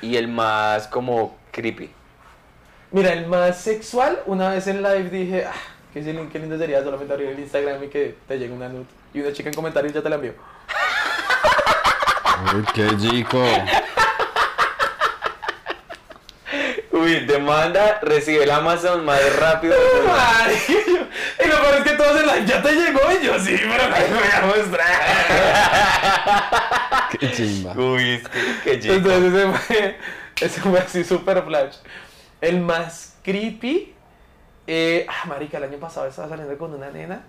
y el más como creepy. Mira, el más sexual, una vez en live dije, ah, qué, lindo- qué lindo sería solamente abrir el Instagram y que te llegue una nude. Y una chica en comentarios ya te la envió. Uy, qué chico. Uy, demanda, recibe el Amazon más rápido. y lo peor es que todos en live ya te llegó y yo sí, pero no te voy a mostrar. Qué chimba. Uy, es que- qué chico. Entonces ese fue, ese fue así super flash. El más creepy, eh, ah, marica, el año pasado estaba saliendo con una nena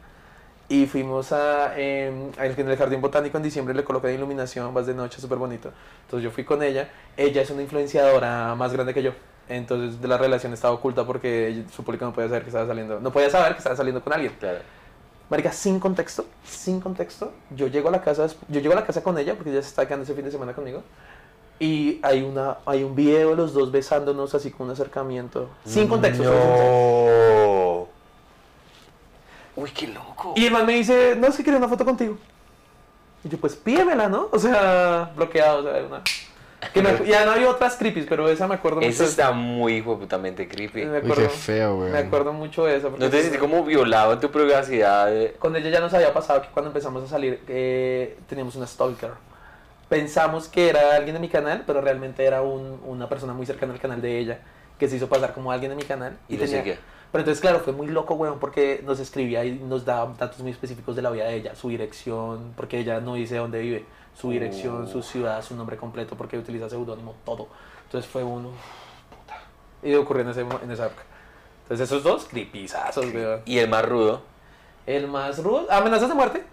y fuimos a, eh, en el jardín botánico en diciembre le coloqué iluminación, vas de noche, súper bonito. Entonces yo fui con ella, ella es una influenciadora más grande que yo. Entonces de la relación estaba oculta porque su público no podía saber que estaba saliendo, no podía saber que estaba saliendo con alguien. Claro. Marica, sin contexto, sin contexto, yo llego a la casa, yo llego a la casa con ella porque ella se está quedando ese fin de semana conmigo. Y hay, una, hay un video de los dos besándonos así con un acercamiento. Sin contexto. solo. No. Uy, qué loco. Y el man me dice, no, es que quería una foto contigo. Y yo, pues pídemela, ¿no? O sea, bloqueado, o sea, una... Que me- ya no hay otras creepy, pero esa me acuerdo mucho. De- está muy putamente creepy. Me Uy, acuerdo, qué feo, güey. me acuerdo mucho de eso. porque ¿No te sentí como violado en tu privacidad? Con ella ya nos había pasado que cuando empezamos a salir eh, teníamos una stalker. Pensamos que era alguien de mi canal, pero realmente era un- una persona muy cercana al canal de ella que se hizo pasar como alguien de mi canal. Y lo seguía. Pero entonces, claro, fue muy loco, weón, porque nos escribía y nos daba datos muy específicos de la vida de ella, su dirección, porque ella no dice dónde vive, su dirección, Oh. su ciudad, su nombre completo, porque utiliza seudónimo, todo. Entonces fue uno. Y ocurrió en, ese, en esa época. Entonces, esos dos, creepyzazos, weón. ¿Y el más rudo? El más rudo, amenazas de muerte.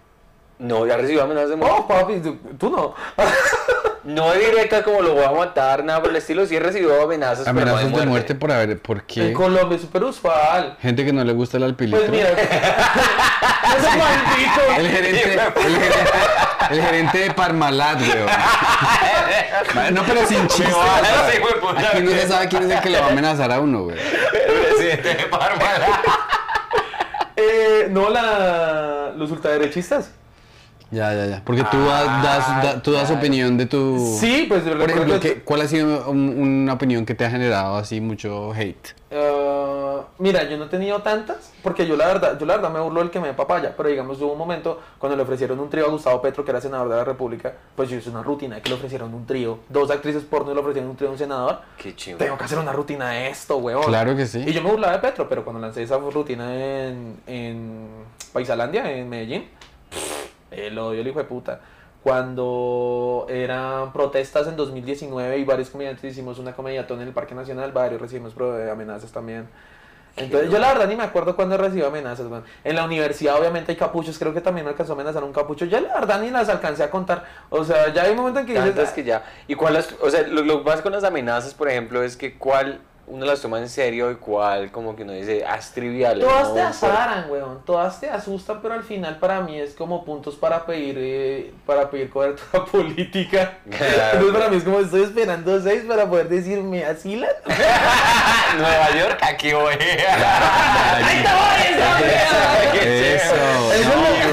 No, ya recibió amenazas de muerte. Oh, papi, tú, tú no. No directas como lo voy a matar, nada por el estilo. Sí recibió amenazas, pero no Amenazas de muerte por haber, ¿por En qué? Colombia es súper usual. Gente que no le gusta el alpilito. Pues mira, ese maldito. El gerente, el gerente, el gerente de Parmalat, weón. No, pero sin chiste. Aquí no se sabe quién es el que le va a amenazar a uno, güey. El presidente de Parmalat. Eh, no, la, los ultraderechistas. Ya, ya, ya. Porque tú das, das- da- tú das opinión de tu... Sí, pues yo Por ejemplo, que- ¿qué- ¿cuál ha sido un- una opinión que te ha generado así mucho hate? Ah, mira, yo no he tenido tantas, porque yo la verdad, yo la verdad me burlo del que me dé papaya, pero digamos hubo un momento cuando le ofrecieron un trío a Gustavo Petro, que era senador de la República, pues yo hice una rutina de que le ofrecieron un trío, dos actrices porno y le ofrecieron un trío a un senador. Qué chido. Tengo que hacer una rutina de esto, weón. Claro que sí. Y yo me burlaba de Petro, pero cuando lancé esa rutina en, en Paisalandia, en Medellín, el odio el hijo de puta. Cuando eran protestas en 2019 y varios comediantes hicimos una comediatón en el Parque Nacional, varios recibimos eh, amenazas también. Entonces, yo la verdad ni me acuerdo cuándo recibo amenazas. weón. En la universidad obviamente hay capuchos, creo que también me alcanzó a amenazar un capucho. Ya la verdad ni las alcancé a contar. O sea, ya hay un momento en que dices, que ya. ¿Y cuál las, o sea, lo, lo con las amenazas, por ejemplo, es que cuál uno las toma en serio y cuál como que uno dice, ah, es trivial. Todas ¿no? te azaran, weón. Todas te asustan, pero al final para mí es como puntos para pedir eh, para pedir cobertura política. Claro. Entonces para mí es como estoy esperando seis para poder decirme así la. Nueva York, aquí voy. ¡Ahí te voy! Qué Eso.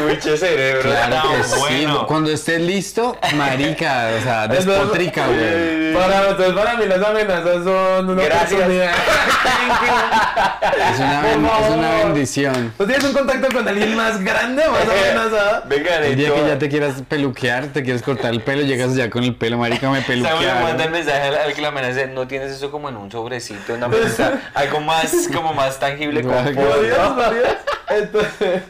mucho cerebro. Claro No, que sí. bueno. Cuando estés listo, marica, o sea, despotrica, güey. Para, entonces para mí las amenazas son una Gracias. Es una, Por ben- es favor. una bendición. ¿Tú tienes un contacto con alguien más grande, más amenazada? Venga, El día que ya te quieras peluquear, te quieres cortar el pelo, llegas ya con el pelo, marica, me Samuel le manda el peluquearon. mensaje al, al que la amenaza, no tienes eso como en un sobrecito, una amenaza, algo más, como más tangible varias. Entonces,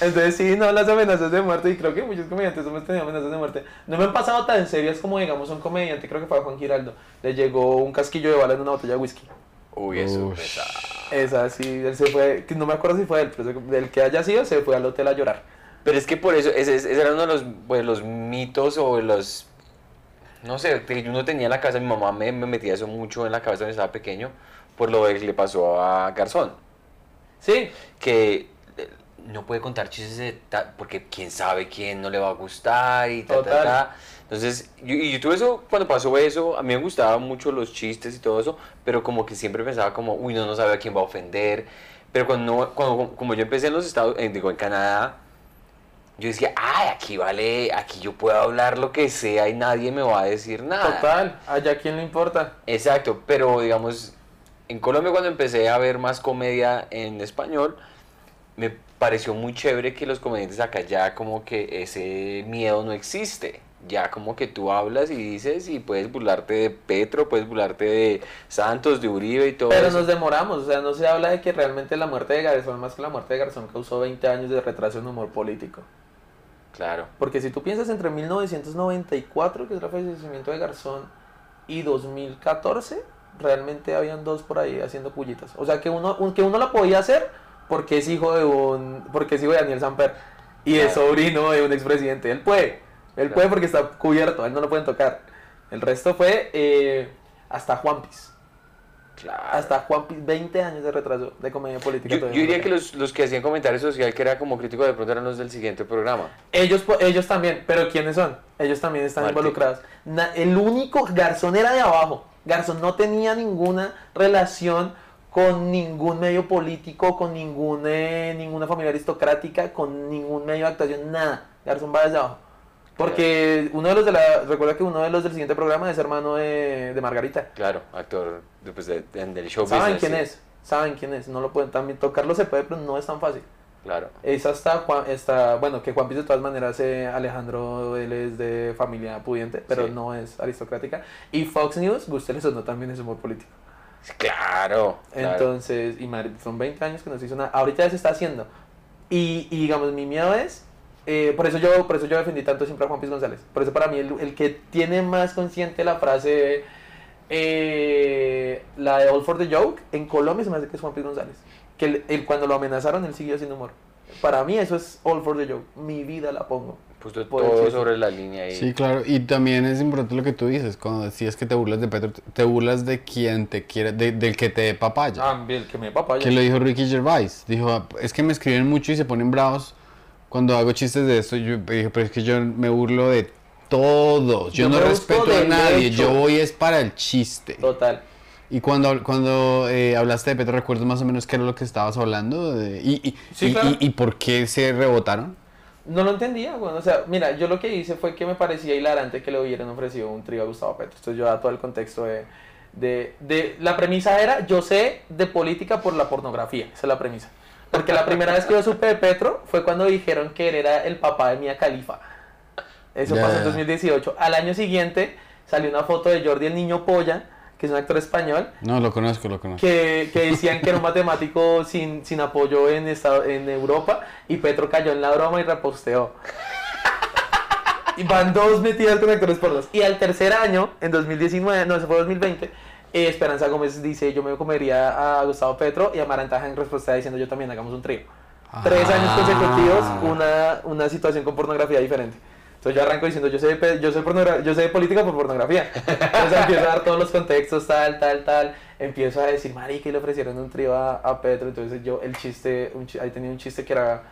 entonces sí, no, las amenazas de muerte, y creo que muchos comediantes hemos tenido amenazas de muerte. No me han pasado tan serias como, digamos, un comediante, creo que fue a Juan Giraldo, le llegó un casquillo de bala en una botella de whisky. Uy, eso pesa. Esa sí, él se fue, no me acuerdo si fue él, pero del que haya sido, se fue al hotel a llorar. Pero es que por eso, ese, ese era uno de los, pues, los mitos o los, no sé, que uno tenía en la casa, mi mamá me, me metía eso mucho en la cabeza cuando estaba pequeño, por lo que le pasó a Garzón, Sí, que eh, no puede contar chistes de ta- porque quién sabe quién no le va a gustar y ta, ta, Total. ta. Entonces, yo, y yo tuve eso, cuando pasó eso, a mí me gustaban mucho los chistes y todo eso, pero como que siempre pensaba como, uy, no, no sabe a quién va a ofender. Pero cuando, no- cuando como yo empecé en los Estados, en, digo, en Canadá, yo decía, ay, aquí vale, aquí yo puedo hablar lo que sea y nadie me va a decir nada. total, allá quién le importa. Exacto, pero digamos, en Colombia cuando empecé a ver más comedia en español, me pareció muy chévere que los comediantes acá ya como que ese miedo no existe. Ya como que tú hablas y dices y puedes burlarte de Petro, puedes burlarte de Santos, de Uribe y todo Pero eso. nos demoramos, o sea, no se habla de que realmente la muerte de Garzón, más que la muerte de Garzón, causó 20 años de retraso en humor político. Claro. Porque si tú piensas entre 1994, que es el fallecimiento de Garzón, y 2014, realmente habían dos por ahí haciendo pullitas. O sea, que uno, un- que uno la podía hacer porque es hijo de un, porque es hijo de Daniel Samper y es sobrino de un expresidente. Él puede, él Claro. puede porque está cubierto, él no lo pueden tocar. El resto fue eh, hasta Juanpis. Claro. Hasta Juan Pi- 20 años de retraso de comedia política. Yo, yo no diría que los, los que hacían comentarios social que era como crítico de pronto eran los del siguiente programa. Ellos, ellos también, pero ¿quiénes son? Ellos también están Martín. involucrados. Na- el único Garzón era de abajo. Garzón no tenía ninguna relación con ningún medio político, con ningún, eh, ninguna familia aristocrática, con ningún medio de actuación, nada. Garzón va desde abajo. Porque uno de los de la. Recuerda que uno de los del siguiente programa es hermano de, de Margarita. Claro, actor pues, de- de- del show ¿Saben business, quién sí. es? ¿Saben quién es? No lo pueden también tocarlo se puede, pero no es tan fácil. Claro. Es hasta Juan, está, bueno, que Juan Piz de todas maneras, eh, Alejandro, él es de familia pudiente, pero Sí. no es aristocrática. Y Fox News, usted les sonó también es humor político. Claro. claro. Entonces, y madre, son 20 años que no se hizo nada. Ahorita ya se está haciendo. Y, y digamos, mi miedo es, eh, por, eso yo, por eso yo defendí tanto siempre a Juan Piz González. Por eso para mí el, el que tiene más consciente la frase, eh, la de All for the Joke, en Colombia se me hace que es Juan Piz González. Que él, él cuando lo amenazaron, él siguió haciendo humor. Para mí eso es All for the Joke. Mi vida la pongo. Puso el todo sobre la línea ahí. Sí, claro. Y también es importante lo que tú dices. Cuando decías que te burlas de Petro, te burlas de quien te quiere, de- del que te dé papaya. También, que me papaya. Que lo dijo Ricky Gervais. Dijo, es que me escriben mucho y se ponen bravos cuando hago chistes de esto. Yo dije, pero es que yo me burlo de todos. Yo, Yo no respeto a nadie. hecho. Yo voy es para el chiste. Total. Y cuando, cuando eh, hablaste de Petro, ¿recuerdas más o menos qué era lo que estabas hablando? De- y, y, Sí, y- claro. y- y por qué se rebotaron? No lo entendía, bueno, o sea, mira, yo lo que hice fue que me parecía hilarante que le hubieran ofrecido un trío a Gustavo Petro. Entonces yo daba todo el contexto de, de, de- La premisa era, yo sé de política por la pornografía, esa es la premisa. Porque la primera vez que yo supe de Petro fue cuando dijeron que él era el papá de Mia Khalifa. Eso pasó en ya. 2018. Al año siguiente salió una foto de Jordi el Niño Polla, que es un actor español, No, lo conozco, lo conozco. que, que decían que era un matemático sin, sin apoyo en, esta- en Europa y Petro cayó en la broma y reposteó. Y van dos metidas con actores pornos. Y al tercer año, en 2019, no, eso fue 2020, eh, Esperanza Gómez dice, yo me comería a Gustavo Petro y a Marantaja en respuesta diciendo, yo también, hagamos un trío. Tres Ah. años consecutivos, una, una situación con pornografía diferente. Entonces yo arranco diciendo, yo sé yo sé yo sé de política por pornografía. Entonces empiezo a dar todos los contextos, tal, tal, tal. Empiezo a decir, marica, y le ofrecieron un trío a, a Petro. Entonces yo, el chiste, un ahí tenía un chiste que era,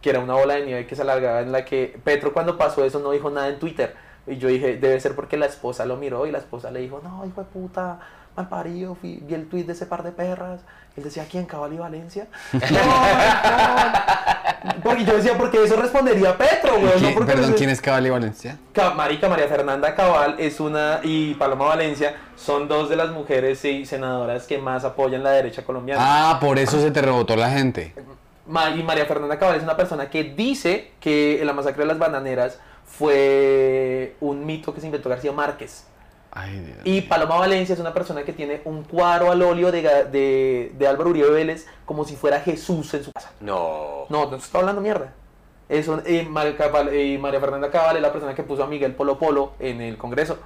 que era una bola de nieve que se alargaba en la que Petro cuando pasó eso no dijo nada en Twitter. Y yo dije, debe ser porque la esposa lo miró y la esposa le dijo, no, hijo de puta, mal parido, fui- vi el tweet de ese par de perras. Él decía, ¿quién? ¿Cabal y Valencia? no, no. Porque yo decía, porque eso respondería Petro, güey. ¿Quién- no porque perdón, ¿quién es Cabal y Valencia? Ca- Marica María Fernanda Cabal es una y Paloma Valencia son dos de las mujeres y senadoras que más apoyan la derecha colombiana. Ah, por eso se te rebotó la gente. Y María Fernanda Cabal es una persona que dice que la masacre de las bananeras fue un mito que se inventó García Márquez. Ay, Dios. Y Paloma Valencia es una persona que tiene un cuadro al óleo de, de, de Álvaro Uribe Vélez como si fuera Jesús en su casa. No. No, no se está hablando mierda. Eso, Cabal- y María Fernanda Cabal es la persona que puso a Miguel Polo Polo en el Congreso.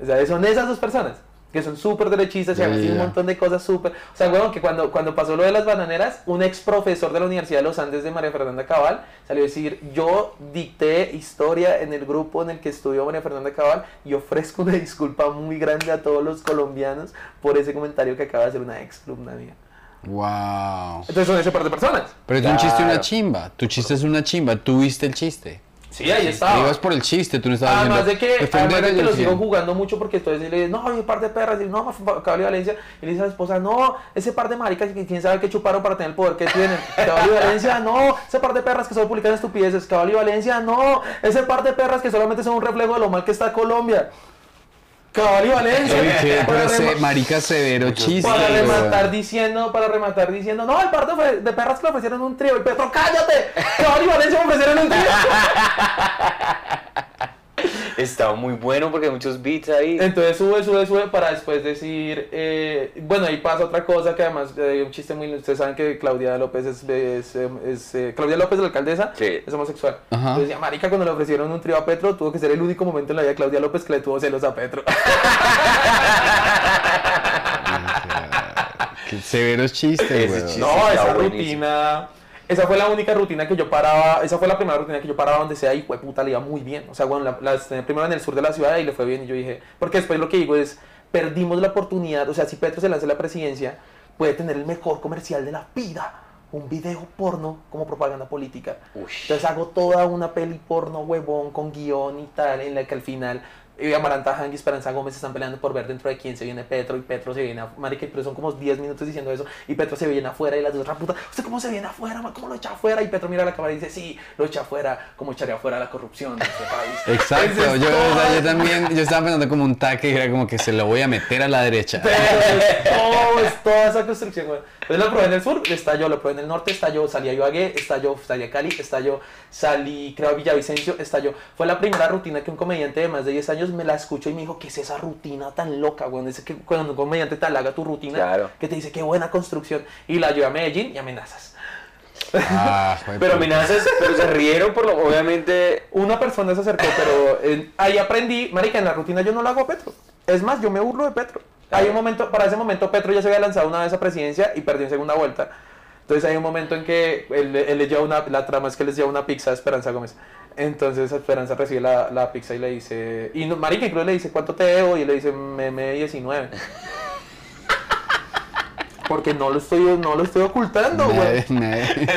O sea, son esas dos personas que son súper derechistas y ya, tienen un montón de cosas súper. O sea, bueno, que cuando, cuando pasó lo de las bananeras, un ex profesor de la Universidad de los Andes de María Fernanda Cabal salió a decir: Yo dicté historia en el grupo en el que estudió María Fernanda Cabal y ofrezco una disculpa muy grande a todos los colombianos por ese comentario que acaba de hacer una ex alumna mía. Wow. Entonces son ese par de personas. Pero es un chiste una chimba. Tu chiste es una chimba. Tú viste el chiste. Sí, ahí estaba. Ibas por el chiste, tú no estabas Además de que, además de que lo sigo jugando mucho porque entonces le dice, no, hay un par de perras, y no, Cabal y Valencia, y le dice a la esposa, no, ese par de maricas que quién sabe qué chuparon para tener el poder que tienen, Cabal y Valencia, no, ese par de perras que solo publican estupideces, Cabal y Valencia, no, ese par de perras que solamente son un reflejo de lo mal que está Colombia, Cabal y Valencia, qué para, pero se- rema- marica severo chiste. para rematar diciendo, para rematar diciendo, no, el par de, perras que le ofrecieron un trío, y Petro, cállate, Cabal y Valencia me ofrecieron un trío. Está muy bueno porque hay muchos beats ahí. Entonces sube, sube, sube para después decir, eh, bueno, ahí pasa otra cosa que además hay un chiste muy, ustedes saben que Claudia López es, es, eh, es, eh, Claudia López, la alcaldesa, Sí. es homosexual. Ajá. Entonces decía, marica, cuando le ofrecieron un trío a Petro, tuvo que ser el único momento en la vida de Claudia López que le tuvo celos a Petro. Qué severos chistes, weón. chiste. no, esa buenísimo. rutina... Esa fue la única rutina que yo paraba, esa fue la primera rutina que yo paraba donde sea y fue puta, le iba muy bien. O sea, bueno, la, la- primero en el sur de la ciudad y le fue bien y yo dije, porque después lo que digo es, perdimos la oportunidad, o sea, si Petro se lanza a la presidencia, puede tener el mejor comercial de la vida, un video porno como propaganda política. Uy. Entonces hago toda una peli porno huevón con guion y tal, en la que al final eh, Amaranta Hang y Esperanza Gómez están peleando por ver dentro de quién se viene Petro y Petro se viene a... Marica, pero son como 10 minutos diciendo eso y Petro se viene afuera y las dos puta, ¿usted cómo se viene afuera? ma? ¿Cómo lo echa afuera? Y Petro mira a la cámara y dice, sí, lo echa afuera, como echaría afuera la corrupción de este país. Exacto, Entonces, yo, o sea, todo- yo también, yo estaba pensando como un taque y era como que se lo voy a meter a la derecha. Pero es todo, es toda esa construcción, güey. Entonces lo probé en el sur, está yo, lo probé en el norte, está yo, salí a Ibagué, está yo, salí a Cali, está yo, salí, creo, a Villavicencio, está yo. Fue la primera rutina que un comediante de más de 10 años me la escuchó y me dijo, ¿qué es esa rutina tan loca, güey? Es que cuando un comediante te halaga tu rutina, Claro. que te dice, qué buena construcción, y la llevé a Medellín y amenazas. Ah, Pero amenazas, pero se rieron por lo, obviamente, Una persona se acercó, pero eh, ahí aprendí, marica, en la rutina yo no lo hago a Petro. Es más, yo me burlo de Petro. Hay un momento, para ese momento Petro ya se había lanzado una vez a presidencia y perdió en segunda vuelta. Entonces hay un momento en que él, él le lleva una, la trama es que les lleva una pizza a Esperanza Gómez. Entonces Esperanza recibe la, la pizza y le dice, y no, marica incluso le dice, ¿cuánto te debo? Y él le dice, meme 19. Porque no lo estoy, no lo estoy ocultando, güey. me- me-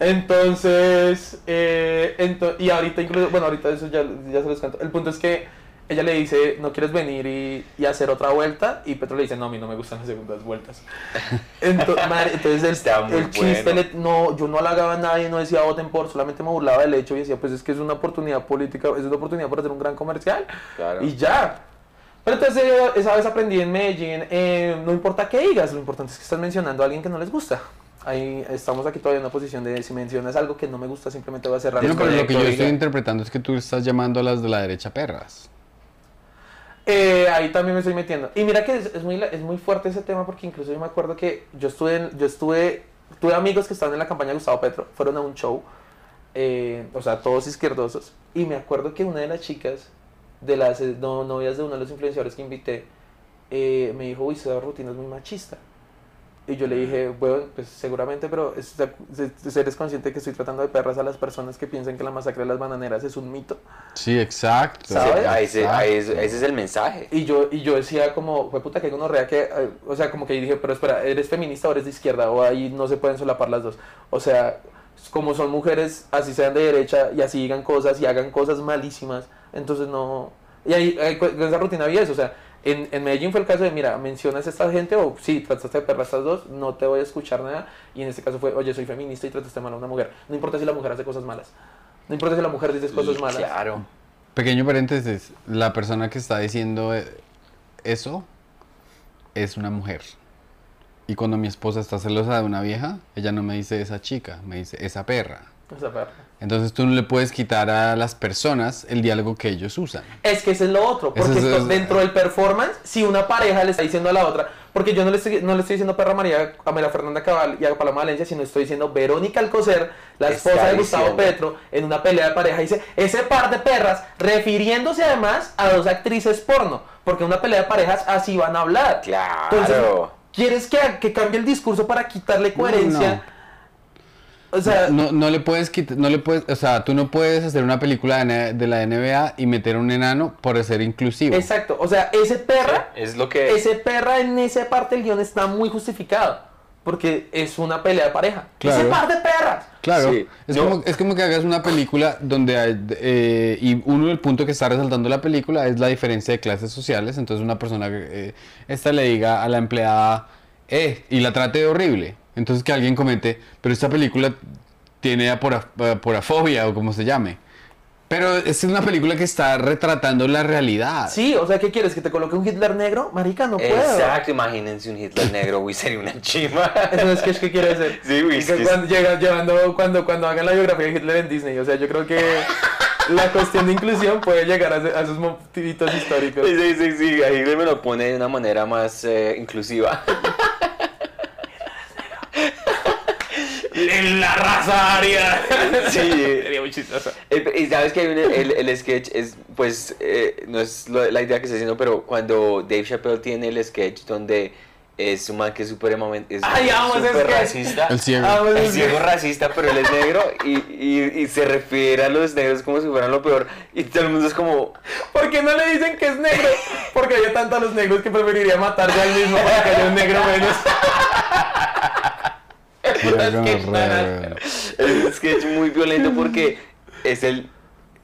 Entonces, eh, ento- y ahorita incluso, bueno, ahorita eso ya, ya se los cuento. El punto es que ella le dice, ¿no quieres venir y, y hacer otra vuelta? Y Petro le dice, no, a mí no me gustan las segundas vueltas. Ento- madre, entonces el, Está muy el chiste, bueno. le- no, yo no halagaba a nadie, no decía voten por, solamente me burlaba del hecho y decía, pues es que es una oportunidad política, es una oportunidad para hacer un gran comercial. Claro. Y ya. Pero entonces esa vez aprendí en Medellín, eh, no importa qué digas, lo importante es que estás mencionando a alguien que no les gusta. Ahí estamos aquí todavía en una posición de si mencionas algo que no me gusta, simplemente voy a cerrar el pero lo que yo estoy interpretando es que tú estás llamando a las de la derecha perras. Eh, ahí también me estoy metiendo. Y mira que es, muy, es muy fuerte ese tema porque incluso yo me acuerdo que yo estuve, en- yo estuve, tuve amigos que estaban en la campaña de Gustavo Petro, fueron a un show, eh, o sea, todos izquierdosos, y me acuerdo que una de las chicas, de las no- novias de uno de los influenciadores que invité, eh, me dijo, uy, esa rutina es muy machista. Y yo le dije, bueno, pues seguramente, pero es- es- eres consciente que estoy tratando de perras a las personas que piensan que la masacre de las bananeras es un mito. Sí, exacto. ¿Sabes? ahí se- ahí es- exacto. ese es el mensaje. Y yo, y yo decía como, fue puta que gonorrea que, eh, o sea, como que dije, pero espera, ¿eres feminista o eres de izquierda? O ahí no se pueden solapar las dos. O sea, como son mujeres, así sean de derecha y así digan cosas y hagan cosas malísimas, entonces no... Y ahí, esa rutina había eso, o sea, en, en Medellín fue el caso de, mira, mencionas a esta gente o sí, trataste de perra a estas dos, no te voy a escuchar nada. Y en este caso fue, oye, soy feminista y trataste mal a una mujer. No importa si la mujer hace cosas malas. No importa si la mujer dice cosas malas. Claro. Pequeño paréntesis, la persona que está diciendo eh, eso es una mujer. Y cuando mi esposa está celosa de una vieja, ella no me dice esa chica, me dice esa perra. Esa perra. Entonces tú no le puedes quitar a las personas el diálogo que ellos usan. Es que ese es lo otro, porque es- esto, es- dentro del performance, si una pareja le está diciendo a la otra, porque yo no le estoy, no le estoy diciendo perra María a María Fernanda Cabal y a Paloma Valencia, sino estoy diciendo Verónica Alcocer, la esposa de Gustavo diciendo. Petro, en una pelea de pareja, dice, ese par de perras, refiriéndose además a dos actrices porno, porque en una pelea de parejas así van a hablar. Claro. Entonces, ¿quieres que, que cambie el discurso para quitarle coherencia? O sea, No, no le puedes quitar, no le puedes, o sea, tú no puedes hacer una película de, de la NBA y meter un enano por ser inclusivo. exacto, o sea, ese perra... es lo que... ese perra en esa parte del guion está muy justificado. Porque es una pelea de pareja. Claro. Ese par de perras. Claro, Sí. es, como, es como que hagas una película donde hay, eh, y uno del punto que está resaltando la película es la diferencia de clases sociales, entonces una persona, eh, esta le diga a la empleada, eh, y la trate de horrible, entonces que alguien comente, pero esta película tiene apora- aporafobia o como se llame, pero es una película que está retratando la realidad. Sí, o sea, ¿qué quieres? ¿Que te coloque un Hitler negro? Marica, no puedo. Exacto, imagínense un Hitler negro, güey, sería una chima. Es un sketch que quiere hacer. Sí, güey, que cuando, llega- llevando, cuando, cuando hagan la biografía de Hitler en Disney. O sea, yo creo que la cuestión de inclusión puede llegar a, a esos motivitos históricos. Sí, sí, sí, sí, ahí me lo pone de una manera más eh, inclusiva. En la raza aria. Sí. Sería muy chistoso. El- Y sabes que hay un- el, el sketch es, pues, eh, no es lo- la idea que estoy haciendo, pero cuando Dave Chappelle tiene el sketch donde es un man que es es Ay, súper sketch. racista. El ciego. El ciego racista, pero él es negro y, y, y se refiere a los negros como si fueran lo peor. Y todo el mundo es como, ¿Por qué no le dicen que es negro? Porque hay tanto a los negros que preferiría matarse al mismo para que haya un negro menos. Sketch re- es un sketch muy violento porque es el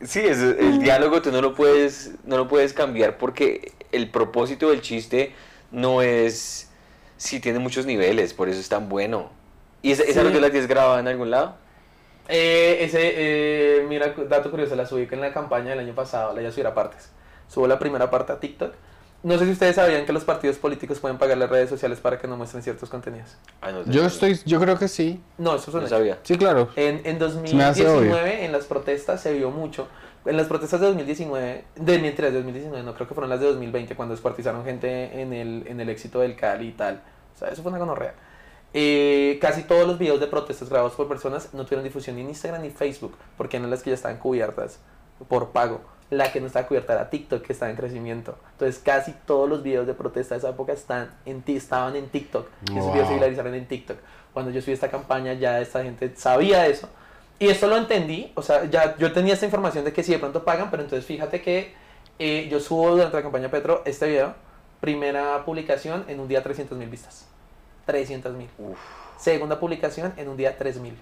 sí es el diálogo tú no lo puedes no lo puedes cambiar porque el propósito del chiste no es si tiene muchos niveles por eso es tan bueno y esa, esa Sí. te la tienes grabada en algún lado Eh, ese, eh, mira, dato curioso, la subí en la campaña del año pasado, la iba a subir a partes. Subo la primera parte a TikTok. No sé si ustedes sabían que los partidos políticos pueden pagar las redes sociales para que no muestren ciertos contenidos. No, Yo estoy, yo creo que sí. No, eso es no sabía Sí, claro. En, en Se me hace 2019, en las protestas se vio mucho. En las protestas de 2019, de mientras de 2019, no creo que fueron las de 2020, cuando descuartizaron gente en el, en el éxito del Cali y tal. O sea, eso fue una gonorrea. Eh, casi todos los videos de protestas grabados por personas no tuvieron difusión ni en Instagram ni Facebook, porque eran las que ya estaban cubiertas por pago. La que no estaba cubierta era TikTok, que estaba en crecimiento. Entonces, casi todos los videos de protesta de esa época están en, ti- estaban en TikTok. Y esos videos se Wow. viralizaron en TikTok. Cuando yo subí esta campaña, ya esta gente sabía eso. Y esto lo entendí, o sea, ya yo tenía esta información de que si de pronto pagan, pero entonces fíjate que eh, yo subo durante la campaña Petro este video, primera publicación en un día 300 mil vistas. 300 mil. Segunda publicación en un día 3 mil.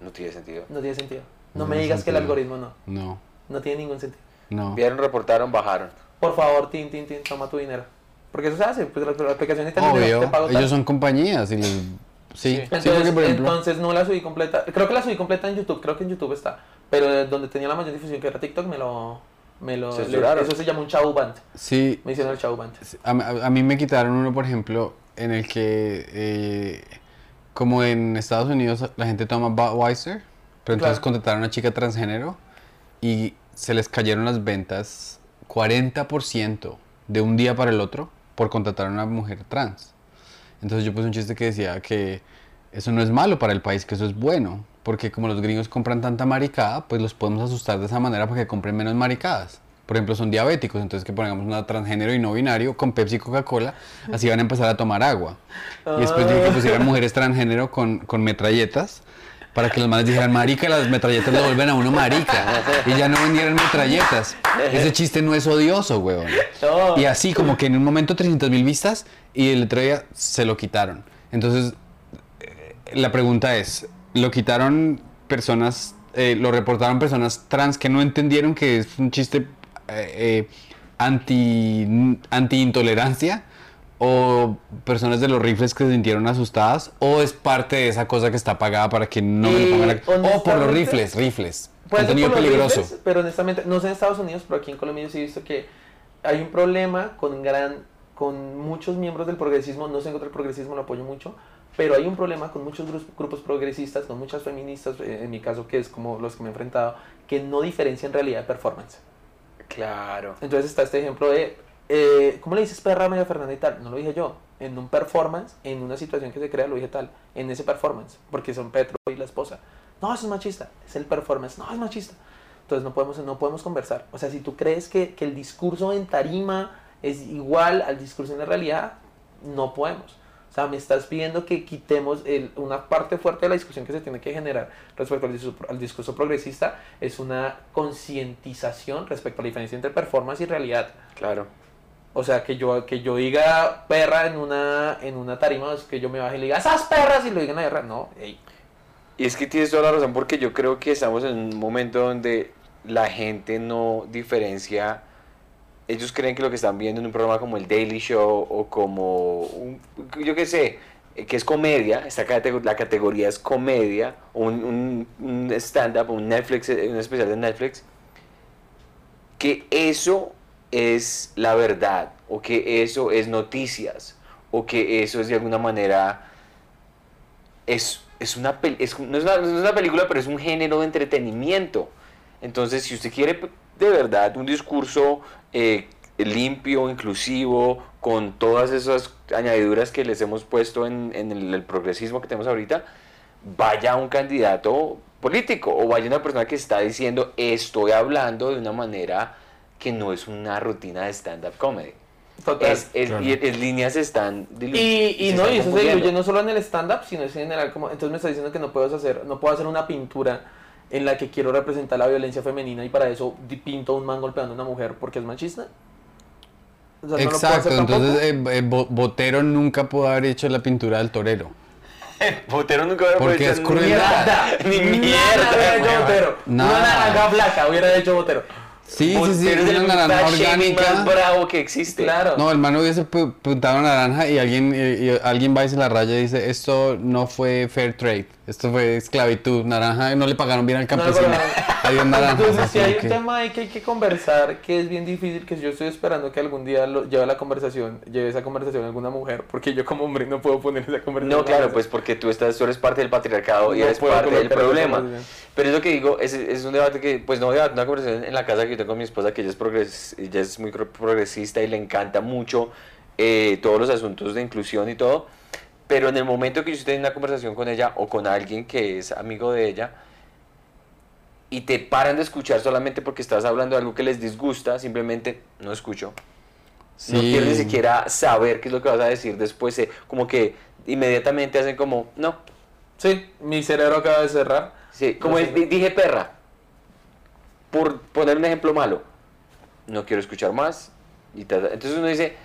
no tiene sentido No tiene sentido. No, No me digas que el algoritmo no. No, No tiene ningún sentido. no. vieron reportaron bajaron Por favor, tin, tin, tin, toma tu dinero. Porque eso se hace, pues la, la aplicación está en dinero, Obvio, te pago tal. ellos son compañías y les- Sí, sí, Entonces, porque por ejemplo... entonces no la subí completa. Creo que la subí completa en YouTube, creo que en YouTube está. Pero de donde tenía la mayor difusión que era TikTok me lo... Me lo Censuraron. eso se llama un chau band. Sí, Me hicieron el chau band. A, a- a mí me quitaron uno, por ejemplo, en el que, eh, como en Estados Unidos la gente toma Budweiser, pero entonces Claro. contrataron a una chica transgénero y se les cayeron las ventas 40% de un día para el otro por contratar a una mujer trans. Entonces yo puse un chiste que decía que eso no es malo para el país, que eso es bueno, porque como los gringos compran tanta maricada, pues los podemos asustar de esa manera para que compren menos maricadas. Por ejemplo, son diabéticos, entonces que pongamos una transgénero y no binario con Pepsi y Coca-Cola, así van a empezar a tomar agua. Y después dije que pusieran mujeres transgénero con, con metralletas, para que los manes dijeran, marica, las metralletas lo vuelven a uno marica. Y ya no vendieran metralletas. Ese chiste no es odioso. No. Y así como que en un momento 300 mil vistas y el otro día se lo quitaron. Entonces, eh, la pregunta es, ¿lo quitaron personas, eh, lo reportaron personas trans que no entendieron que es un chiste eh, eh, anti, anti-intolerancia? ¿O personas de los rifles que se sintieron asustadas? ¿O es parte de esa cosa que está pagada para que no me lo pongan aquí? O por los rifles, rifles. Contenido peligroso. rifles, pero honestamente, no sé en Estados Unidos, pero aquí en Colombia yo sí he visto que hay un problema con gran, con muchos miembros del progresismo, no sé en contra del progresismo, lo apoyo mucho, pero hay un problema con muchos gru- grupos progresistas, con muchas feministas, eh, en mi caso que es como los que me he enfrentado, que no diferencian realidad de performance. claro Entonces está este ejemplo de, eh, ¿cómo le dices perra María Fernanda y tal? No lo dije yo. En un performance, en una situación que se crea, lo dije tal. En ese performance, porque son Petro y la esposa. No, eso es machista. Es el performance. No, es machista. Entonces no podemos, no podemos conversar. O sea, si tú crees que, que el discurso en tarima es igual al discurso en la realidad, no podemos. O sea, me estás pidiendo que quitemos el- una parte fuerte de la discusión que se tiene que generar respecto al discurso, al discurso progresista, es una concientización respecto a la diferencia entre performance y realidad. claro O sea, que yo, que yo diga perra en una, en una tarima, que yo me baje y le diga, esas perras, y lo digan a guerra. No, ey. Y es que tienes toda la razón porque yo creo que estamos en un momento donde la gente no diferencia. Ellos creen que lo que están viendo en un programa como el Daily Show o como, un- yo qué sé, eh, que es comedia, esta la categoría es comedia, un, un, un stand-up, un Netflix, eh, un especial de Netflix, que eso es la verdad, o que eso es noticias, o que eso es de alguna manera es, es una, es, no, es una, película, pero es un género de entretenimiento. Entonces, si usted quiere de verdad un discurso eh, limpio, inclusivo, con todas esas añadiduras que les hemos puesto en, el, progresismo que tenemos ahorita, vaya un candidato político o vaya una persona que está diciendo estoy hablando de una manera que no es una rutina de stand-up comedy. Total. es, es- Claro. y es- líneas están dilu- Y, y se no, están y eso se diluye no solo en el stand-up, sino en general como... Entonces me está diciendo que no puedo hacer, no puedo hacer una pintura en la que quiero representar la violencia femenina y para eso pinto a un man golpeando a una mujer porque es machista. O sea, no Exacto, tampoco. entonces eh, eh, Bo- Botero nunca pudo haber hecho la pintura del torero. Botero nunca hubiera Porque es crueldad. Ni Nada mierda. hubiera hecho weón. Botero. Nada. Una naranja Sí, sí, sí, es una naranja shaming más orgánica. bravo que existe. Claro. No, el man hubiese pintado una naranja y alguien, y- y alguien va y se la raya y dice, esto no fue fair trade, esto fue esclavitud, naranja, no le pagaron bien al campesino. No, Adiós naranja. Entonces, si hay que- un tema ahí que hay que conversar, que es bien difícil, que yo estoy esperando que algún día lo lleve la conversación, lleve esa conversación a alguna mujer, porque yo como hombre no puedo poner esa conversación. No, claro, pues porque tú, estás, tú eres parte del patriarcado y No eres puedo parte del problema. Pero es lo que digo, es, es un debate que, pues no debate, una conversación en la casa que yo tengo con mi esposa, que ella es, progres, ella es muy progresista y le encanta mucho eh, todos los asuntos de inclusión y todo. Pero en el momento que yo estoy en una conversación con ella o con alguien que es amigo de ella, y te paran de escuchar solamente porque estás hablando de algo que les disgusta, simplemente no escucho. No Sí. quiero ni siquiera saber qué es lo que vas a decir después. eh, como que inmediatamente hacen como, no. Sí, mi cerebro acaba de cerrar. Sí, como No dije perra. Por poner un ejemplo malo. No quiero escuchar más. Y ta- ta. Entonces uno dice,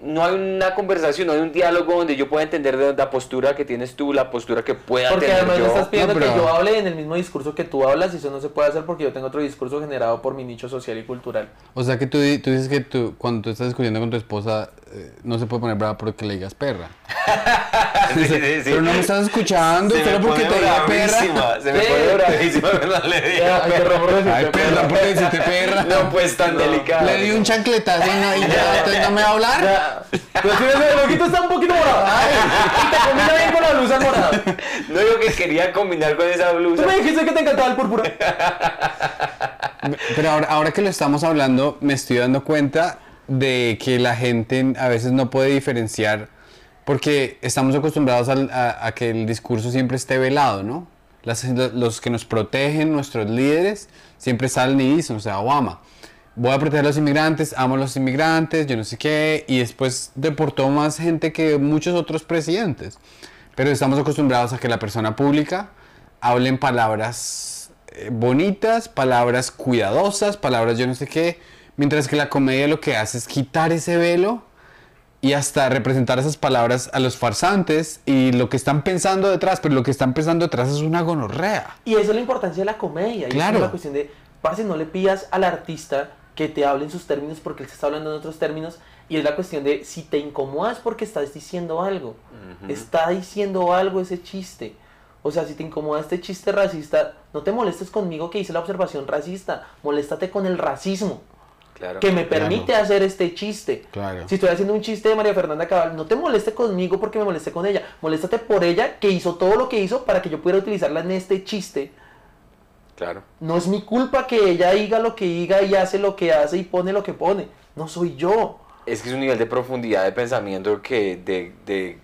no hay una conversación, no hay un diálogo donde yo pueda entender de la postura que tienes tú, la postura que pueda Porque tener además yo. me estás pidiendo No, que yo hable en el mismo discurso que tú hablas y eso no se puede hacer porque yo tengo otro discurso generado por mi nicho social y cultural. O sea que tú, di- tú dices que tú, cuando tú estás discutiendo con tu esposa, eh, no se puede poner brava porque le digas perra. Sí, sí, sí. Pero no me estás escuchando, Se solo porque te diga perra. bravísima, Se me pone bravísima cuando le digo Ya, ay, perra. perdón por decirte perra, perra. No, pues tan No. delicado. Le di un chancletazo y, no, y ya, entonces no me va a hablar. Ya. Pero si el loquito está un poquito morado. Ay, y te combina bien con la blusa morada. No digo que quería combinar con esa blusa. Tú me dijiste que te encantaba el púrpura. Pero ahora, ahora que lo estamos hablando, me estoy dando cuenta de que la gente a veces no puede diferenciar porque estamos acostumbrados a, que el discurso siempre esté velado, ¿no? Los que nos protegen, nuestros líderes, siempre salen y dicen, o sea, Obama, voy a proteger a los inmigrantes, amo a los inmigrantes, yo no sé qué, y después deportó más gente que muchos otros presidentes. Pero estamos acostumbrados a que la persona pública hable en palabras eh, bonitas, palabras cuidadosas, palabras yo no sé qué, mientras que la comedia lo que hace es quitar ese velo y hasta representar esas palabras a los farsantes y lo que están pensando detrás, pero lo que están pensando detrás es una gonorrea. Y eso es la importancia de la comedia. Y Claro. es una cuestión de, parce, no le pidas al artista que te hable en sus términos porque él se está hablando en otros términos. Y es la cuestión de si te incomodas porque estás diciendo algo. Está diciendo algo ese chiste. O sea, si te incomoda este chiste racista, no te molestes conmigo que hice la observación racista. Moléstate con el racismo Claro. que me permite hacer este chiste. Claro. Si estoy haciendo un chiste de María Fernanda Cabal, no te moleste conmigo porque me molesté con ella. Moléstate por ella que hizo todo lo que hizo para que yo pudiera utilizarla en este chiste. Claro. No es mi culpa que ella diga lo que diga y hace lo que hace y pone lo que pone. No soy yo. Es que es un nivel de profundidad de pensamiento que de, de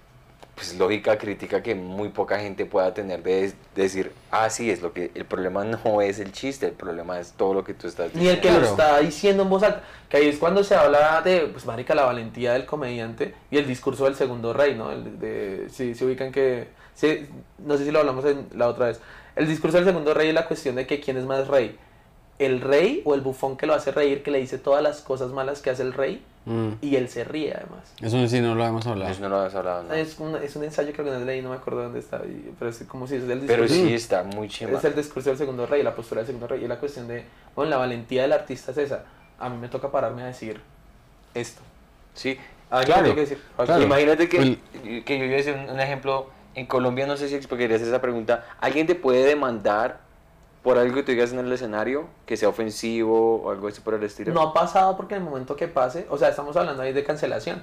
pues, lógica crítica que muy poca gente pueda tener de, de decir, ah, sí, es lo que el problema no es el chiste, el problema es todo lo que tú estás Ni el que diciendo. lo está diciendo en voz alta. Que ahí es cuando se habla de, pues, marica, la valentía del comediante y el discurso del segundo rey, ¿no? El de, sí, se ubican que, sí, no sé si lo hablamos en la otra vez. El discurso del segundo rey es la cuestión de que quién es más rey. El rey o el bufón que lo hace reír, que le dice todas las cosas malas que hace el rey Mm, y él se ríe además. Eso sí no lo hemos hablado. Eso no lo habías hablado, ¿no? Es, un, es un ensayo que alguna vez leí, no me acuerdo dónde está, y- pero es como si es el discurso. Pero sí está muy chimba. Es el discurso del segundo rey, la postura del segundo rey. Y la cuestión de, bueno, la valentía del artista es esa. A mí me toca pararme a decir esto. Sí. A mí me Claro, que decir. claro. Imagínate que, El- que yo iba a decir un, un ejemplo. En Colombia, no sé si quería hacer esa pregunta. ¿Alguien te puede demandar por algo que tú digas en el escenario? Que sea ofensivo o algo así por el estilo. No ha pasado porque en el momento que pase, o sea, estamos hablando ahí de cancelación.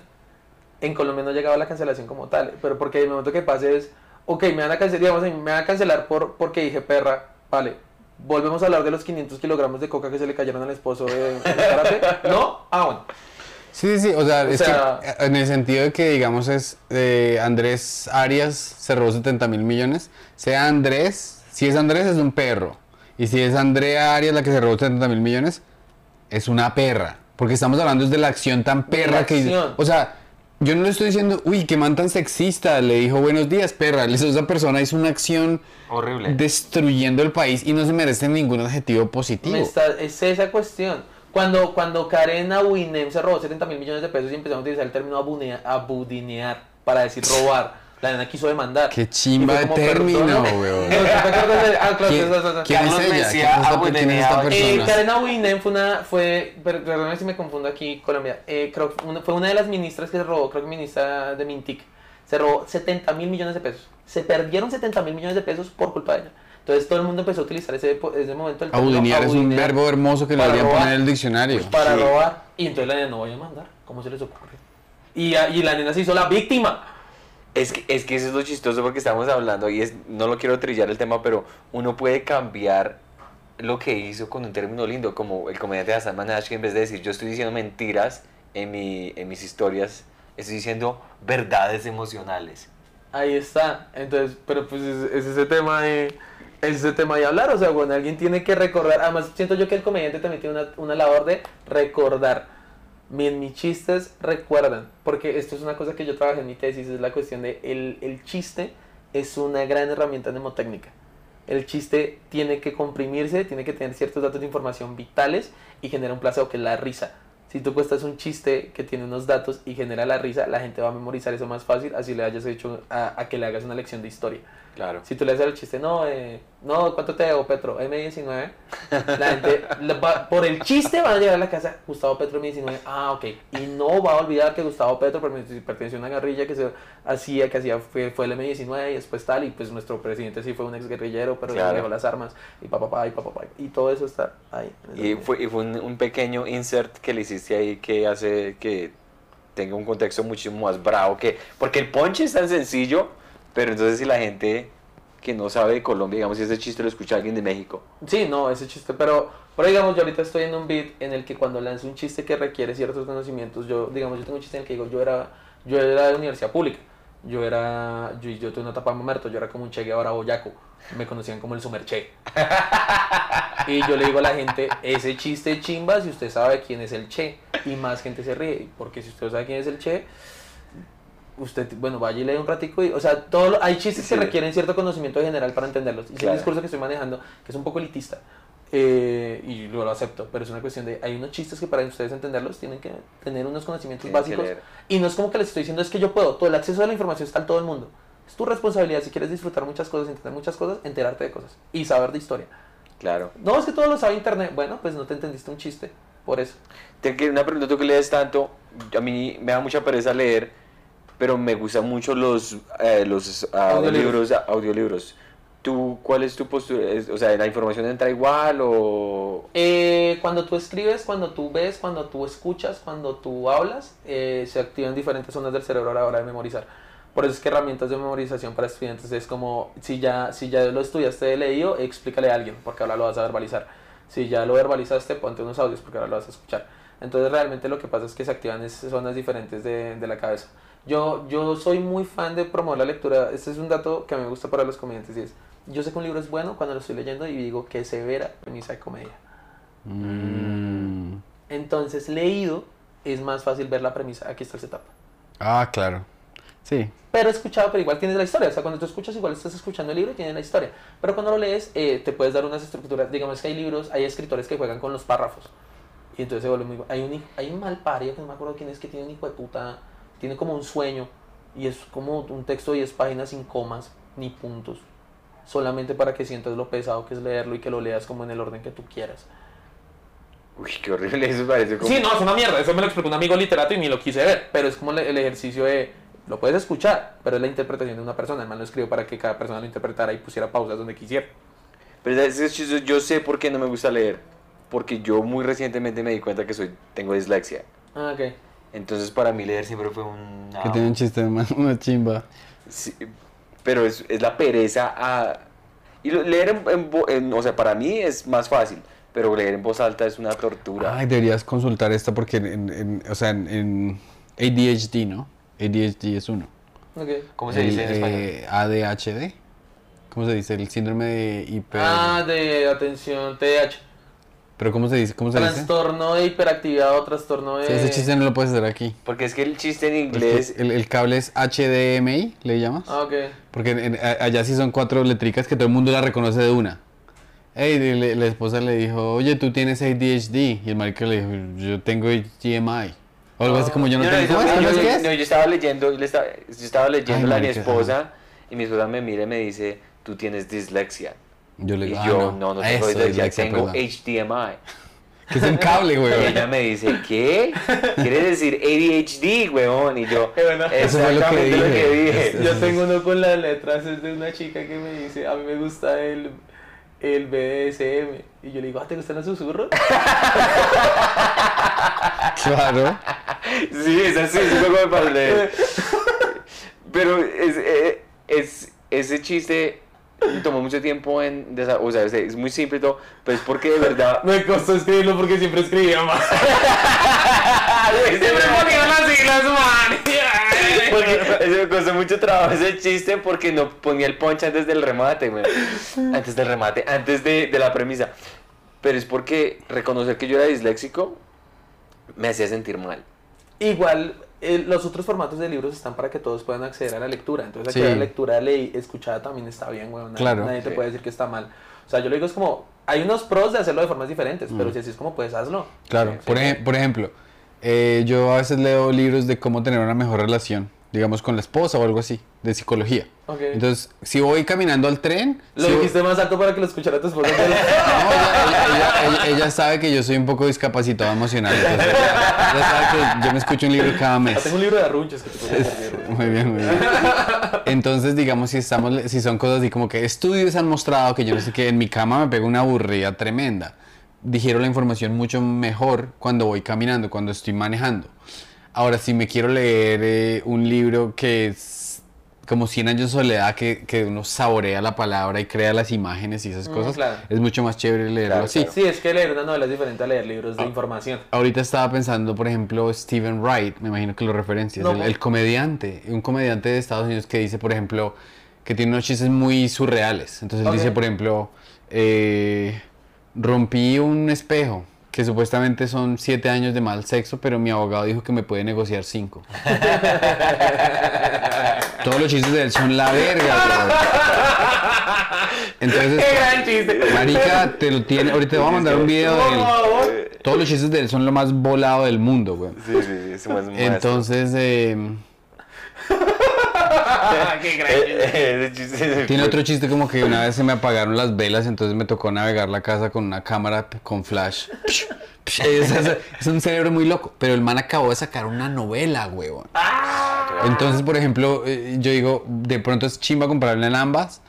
En Colombia no ha llegado la cancelación como tal, pero porque en el momento que pase es, ok, me van a cancelar, digamos, me van a cancelar por, porque dije perra, vale. Volvemos a hablar de los 500 kilogramos de coca que se le cayeron al esposo de, de karate. ¿No? Ah, bueno. Sí, sí, o sea, O es sea- que en el sentido de que, digamos, es eh, Andrés Arias se robó 70 mil millones, sea Andrés, si es Andrés es un perro, y si es Andrea Arias la que se robó 70 mil millones, es una perra. Porque estamos hablando de la acción tan perra que dice. O sea, yo no le estoy diciendo, uy, qué man tan sexista. Le dijo buenos días, perra. Esa persona hizo una acción Horrible. destruyendo el país y no se merece ningún adjetivo positivo. Está- es esa cuestión. Cuando, cuando Karen Abuinem se robó 70 mil millones de pesos y empezaron a utilizar el término abudinear para decir robar, la nena quiso demandar. Qué chimba de término, weón. No, ¿te acuerdas de- ah, claro, ¿Quién, es ella? Mejía ¿Quién es esta. Eh, persona? Karen Abuinem fue una, fue, per- perdóname si me confundo aquí, Colombia, eh, creo una- fue una de las ministras que se robó, creo que ministra de Mintic, se robó 70 mil millones de pesos. Se perdieron 70 mil millones de pesos por culpa de ella. Entonces todo el mundo empezó a utilizar ese, ese momento. el término Abudinear es un verbo hermoso que le deberían robar. poner en el diccionario. pues, para Sí. robar. Y entonces la nena no voy a mandar. ¿Cómo se les ocurre? Y, y la nena se hizo la víctima. Es que, es que eso es lo chistoso porque estamos hablando y es, no lo quiero trillar el tema, pero uno puede cambiar lo que hizo con un término lindo, como el comediante Hassan Minhaj, que en vez de decir yo estoy diciendo mentiras en, mi, en mis historias, estoy diciendo verdades emocionales. Ahí está. Entonces, pero pues es, es ese tema de. Es ese tema de hablar. O sea, bueno, alguien tiene que recordar. Además, siento yo que el comediante también tiene una, una labor de recordar. Mi- En mis chistes recuerdan. Porque esto es una cosa que yo trabajé en mi tesis. Es la cuestión de. El, el chiste es una gran herramienta mnemotécnica. El chiste tiene que comprimirse, tiene que tener ciertos datos de información vitales y genera un placebo que es la risa. Si tú cuestas un chiste que tiene unos datos y genera la risa, la gente va a memorizar eso más fácil, así le hayas hecho a, a que le hagas una lección de historia. Claro. Si tú le haces el chiste, no, eh, no, ¿cuánto te debo, Petro? M19. La gente, le va- por el chiste van a llegar a la casa, Gustavo Petro M19. Ah, ok. Y no va a olvidar que Gustavo Petro perteneció a una guerrilla que se hacía, que hacía, fue, fue el M19 y después tal, y pues nuestro presidente sí fue un ex guerrillero, pero Claro. dejó las armas, y papá, papá, y papá, papá. Y todo eso está ahí. Y fue, y fue un, un pequeño insert que le hiciste ahí que hace que tenga un contexto muchísimo más bravo que... Porque el ponche es tan sencillo, pero entonces si la gente que no sabe de Colombia, digamos, si ese chiste lo escucha alguien de México, Sí, no, ese chiste, pero, pero digamos, yo ahorita estoy en un beat en el que cuando lanzo un chiste que requiere ciertos conocimientos, yo, digamos, yo tengo un chiste en el que digo, yo era, yo era de universidad pública, yo era, yo, yo tuve una etapa mamerto, yo era como un Che Guevara boyaco, me conocían como el Sumerche. Y yo le digo a la gente, ese chiste chimba si usted sabe quién es el Che, y más gente se ríe, porque si usted sabe quién es el Che, usted, bueno, vaya y lee un ratico y, o sea, todo, hay chistes Sí. que requieren cierto conocimiento general para entenderlos. Y es el Claro. discurso que estoy manejando, que es un poco elitista, eh, y lo, lo acepto, pero es una cuestión de, hay unos chistes que para ustedes entenderlos tienen que tener unos conocimientos Tienen básicos, y no es como que les estoy diciendo, es que yo puedo, todo el acceso a la información está en todo el mundo. Es tu responsabilidad, si quieres disfrutar muchas cosas, entender muchas cosas, enterarte de cosas y saber de historia. claro. No, es que todo lo sabe internet. Bueno, pues no te entendiste un chiste, por eso. Tengo que una pregunta, tú que lees tanto, a mí me da mucha pereza leer, pero me gustan mucho los, eh, los ah, Audiolibros. audiolibros. ¿Tú, cuál es tu postura? O sea, ¿la información entra igual o...? Eh, cuando tú escribes, cuando tú ves, cuando tú escuchas, cuando tú hablas, eh, se activan diferentes zonas del cerebro a la hora de memorizar. Por eso es que herramientas de memorización para estudiantes es como, si ya, si ya lo estudiaste de leído, explícale a alguien, porque ahora lo vas a verbalizar. Si ya lo verbalizaste, ponte unos audios, porque ahora lo vas a escuchar. Entonces realmente lo que pasa es que se activan esas zonas diferentes de, de la cabeza. Yo, yo soy muy fan de promover la lectura. Este es un dato que a mí me gusta para los comediantes y es, yo sé que un libro es bueno cuando lo estoy leyendo y digo que severa premisa de comedia. Mm. Entonces, leído es más fácil ver la premisa. Aquí está el setup. Ah, claro. Sí. Pero escuchado, pero igual tienes la historia. O sea, cuando tú escuchas, igual estás escuchando el libro y tienes la historia. Pero cuando lo lees, eh, te puedes dar unas estructuras. Digamos que hay libros, hay escritores que juegan con los párrafos. Y entonces se vuelve muy. Hay un, hay un mal pario que no me acuerdo quién es que tiene un hijo de puta. Tiene como un sueño. Y es como un texto de 10 páginas sin comas ni puntos. Solamente para que sientas lo pesado que es leerlo y que lo leas como en el orden que tú quieras. Uy, qué horrible, eso parece como... Sí, no, es una mierda. Eso me lo explicó un amigo literato y ni lo quise ver. Pero es como el, ejercicio de. Lo puedes escuchar, pero es la interpretación de una persona. El man lo escribió para que cada persona lo interpretara y pusiera pausas donde quisiera. Pero es, yo sé por qué no me gusta leer. Porque yo muy recientemente me di cuenta que soy tengo dislexia. Ah, ok. Entonces para mí leer siempre fue un... Que tiene un chiste, man, una chimba. Sí, pero es, es la pereza a... Y leer en, en vo- en- O sea, para mí es más fácil, pero leer en voz alta es una tortura. Ay, deberías consultar esta porque, en, en- o sea, en, en ADHD, ¿no? ADHD es uno. Ok. ¿Cómo se El, dice en español? eh, ADHD. ¿Cómo se dice? El síndrome de hiper... Ah, de atención, TH. Pero ¿cómo se dice? ¿Cómo se dice? Trastorno de hiperactividad o trastorno de... Sí, ese chiste no lo puedes hacer aquí. Porque es que el chiste en inglés. el, el cable es HDMI, ¿le llamas? Ah, ok. Porque en- en- allá sí son cuatro letricas que todo el mundo la reconoce de una. Ey, le- la esposa le dijo, oye, tú tienes ADHD. Y el marica le dijo, yo tengo HDMI. O algo así como yo no Yo, no, tengo. yo- ¿Cómo es? yo- ¿Cómo es yo- que es? no, yo estaba leyendo, yo le estaba, yo estaba leyéndole a mi esposa y mi esposa me mira y me dice, tú tienes dislexia. Yo le Y digo, yo, ah, no, no, Eso, tengo tengo perdón. HDMI. Que es un cable, Y güey. ella me dice, ¿qué? ¿Quieres decir ADHD, weón? Y yo, bueno. Eso fue lo que exactamente lo que dije. Yo tengo uno con las letras, es de una chica que me dice, a mí me gusta el, el BDSM. Y yo le digo, ah, ¿te gustan los susurros? Claro. Sí, es así, es un juego de. Pero es, eh, es, ese chiste tomó mucho tiempo en... O sea, es, muy simple y todo, pero es porque de verdad... Me costó escribirlo porque siempre escribía mal. siempre ponía las siglas mal. Porque eso me costó mucho trabajo ese chiste porque no ponía el punch antes del remate, güey. Antes del remate, antes de, de la premisa. Pero es porque reconocer que yo era disléxico me hacía sentir mal. Igual, eh, los otros formatos de libros están para que todos puedan acceder a la lectura. Entonces, Sí. la lectura leí, escuchada también está bien, weón. Nadie, Claro. nadie te Sí. puede decir que está mal. O sea, yo le digo, es como, hay unos pros de hacerlo de formas diferentes, pero si así es como puedes, hazlo. Claro, Sí, por, sí. ejem- por ejemplo, eh, yo a veces leo libros de cómo tener una mejor relación, digamos con la esposa o algo así, de psicología. Ok. Entonces, si voy caminando al tren, Lo si voy- dijiste más alto para que lo escuchara tu esposa. No, ella, ella- ella- ella- sabe que yo soy un poco discapacitado emocional. entonces ella, sabe que yo me escucho un libro cada Ah, mes. tengo un libro de arrunches que te servir. Muy bien, muy bien. Entonces, digamos, si estamos, si son cosas así como que estudios han mostrado que yo no sé qué, en mi cama me pego una aburrida tremenda. Dijeron la información mucho mejor cuando voy caminando, cuando estoy manejando. Ahora, si me quiero leer eh, un libro que es como 100 años de soledad, que, que uno saborea la palabra y crea las imágenes y esas Mm, cosas, claro. es mucho más chévere leerlo Claro, así. claro. Sí, es que leer una novela es diferente a leer libros Ah. de información. Ahorita estaba pensando, por ejemplo, Stephen Wright, me imagino que lo referencias, No, el, comediante, un comediante de Estados Unidos que dice, por ejemplo, que tiene unos chistes muy surreales. Entonces él dice, por ejemplo, eh, rompí un espejo, que supuestamente son siete años de mal sexo, pero mi abogado dijo que me puede negociar cinco. Todos los chistes de él son la verga, bro. Entonces, ¡Qué gran chiste! marica, te lo tiene, ahorita te voy a mandar un video de Por él. favor. Todos los chistes de él son lo más volado del mundo, güey. Sí, sí, es más Entonces, eh, ¡Qué gran chiste! Ese chiste tiene otro chiste como que una vez se me apagaron las velas, entonces me tocó navegar la casa con una cámara con flash. Es, es- es un cerebro muy loco, pero el man acabó de sacar una novela, huevón. Entonces, por ejemplo, eh, yo digo, de pronto es chimba comprarle en ambas,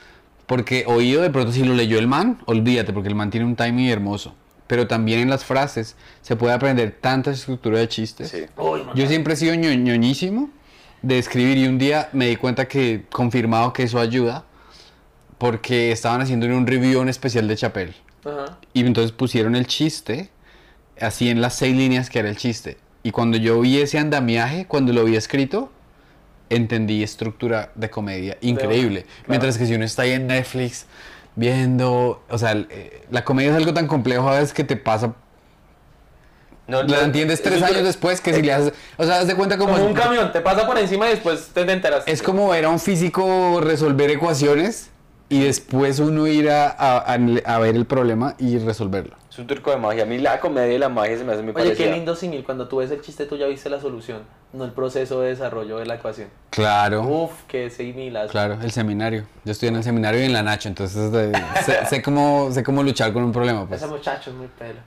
porque oído de pronto si lo leyó el man, olvídate, porque el man tiene un timing hermoso. Pero también en las frases se puede aprender tanta estructura de chistes. Sí. Yo siempre he sido ño- ñoñísimo de escribir y un día me di cuenta que confirmado que eso ayuda porque estaban haciendo un review un especial de Chapel Ajá. y entonces pusieron el chiste así en las seis líneas que era el chiste y cuando yo vi ese andamiaje cuando lo vi escrito entendí estructura de comedia increíble claro. mientras que si uno está ahí en Netflix viendo o sea eh, la comedia es algo tan complejo a veces que te pasa No, la no, entiendes es tres años después que si le haces o sea haz de cuenta como Como un camión, te pasa por encima y después te enteras. Es como ver a un físico resolver ecuaciones y después uno ir a, a- a- a ver el problema y resolverlo. Es un truco de magia. A mí la comedia y la magia se me hace muy Oye, qué lindo símil. Cuando tú ves el chiste, tú ya viste la solución, no el proceso de desarrollo de la ecuación. Claro, Uf, qué similar. claro, el seminario. Yo estoy en el seminario y en la Nacho, entonces sé, sé cómo, sé cómo luchar con un problema. Pues. Ese muchacho es muy pelo.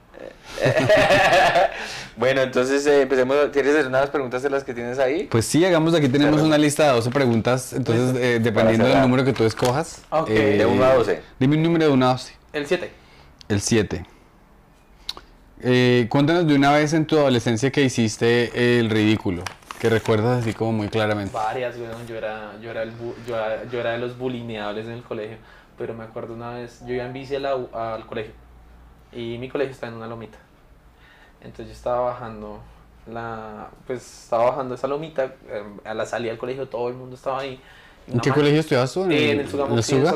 bueno, entonces eh, empecemos. ¿Quieres hacer unas preguntas de las que tienes ahí? pues sí, hagamos aquí tenemos una lista de 12 preguntas, entonces eh, dependiendo del número que tú escojas. Ok. eh, De 1 a 12. Dime un número de 1 a 12. El 7. El 7. Eh, cuéntanos de una vez en tu adolescencia que hiciste el ridículo, que recuerdas así como muy claramente. Varias, weón. Yo era, yo, era el bu- yo, era, yo era de los bulineables en el colegio. Pero me acuerdo una vez, yo iba en bici a la U- al colegio. Y mi colegio está en una lomita. Entonces yo estaba bajando la, pues estaba bajando esa lomita. eh, a la salida del colegio todo el mundo estaba ahí. ¿En qué colegio estudiabas tú? En el en el Suga?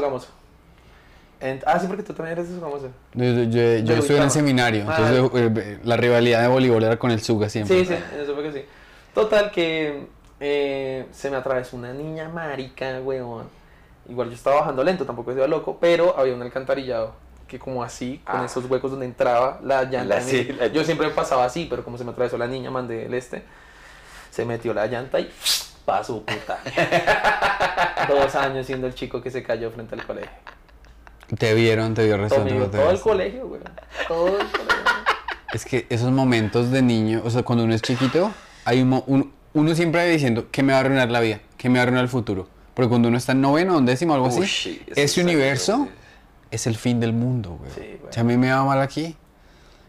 En- ah, sí, porque tú también eres famoso. Yo, yo- yo- yo estuve en el seminario, Ah. entonces eh, la rivalidad de voleibol era con el Suga siempre. Sí, sí, eso fue que sí. Total que eh, se me atravesó una niña marica, weón. Igual yo estaba bajando lento, tampoco iba loco, pero había un alcantarillado que como así, con Ah. esos huecos donde entraba la llanta. La- de mi- sí, la- Yo siempre pasaba así, pero como se me atravesó la niña, mandé el este, se metió la llanta y pasó puta. Dos años siendo el chico que se cayó frente al colegio. Te vieron, te vio Todo, rezando. mi- no te todo el colegio, weón. Todo el colegio. Es que esos momentos de niño, o sea, cuando uno es chiquito, hay un, un- uno siempre va diciendo que me va a arruinar la vida, que me va a arruinar el futuro. Porque cuando uno está en noveno o en décimo algo así, Uy, sí, eso ese universo es el fin del mundo, güey. Sí, güey. Si a mí me va mal aquí,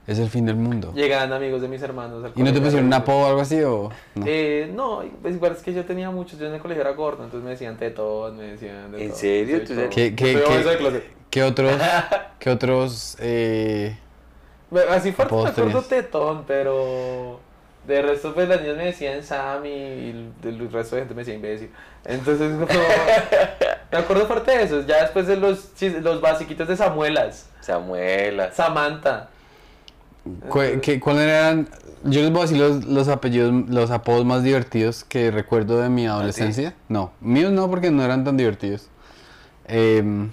es el fin del mundo. Llegaban amigos de mis hermanos. al ¿Y no te pusieron un apodo o algo así o no? Eh, no, pues igual es que yo tenía muchos, yo en el colegio era gordo, entonces me decían tetón, me decían de ¿En todo. serio? Sí, ¿Tú todo. eres- ¿Qué, qué, qué- qué otros, qué otros, eh, Así fuerte me acuerdo tetón, pero de resto pues las niñas me decían Sammy y el, el resto de gente me decía imbécil. Entonces como, me acuerdo fuerte de eso, ya después de los, los basiquitos de Samuelas, Samuela. Samantha. Cu- qué- cuáles eran? Yo les voy a decir los, los apellidos, los apodos más divertidos que recuerdo de mi adolescencia. No, míos no porque no eran tan divertidos. Em,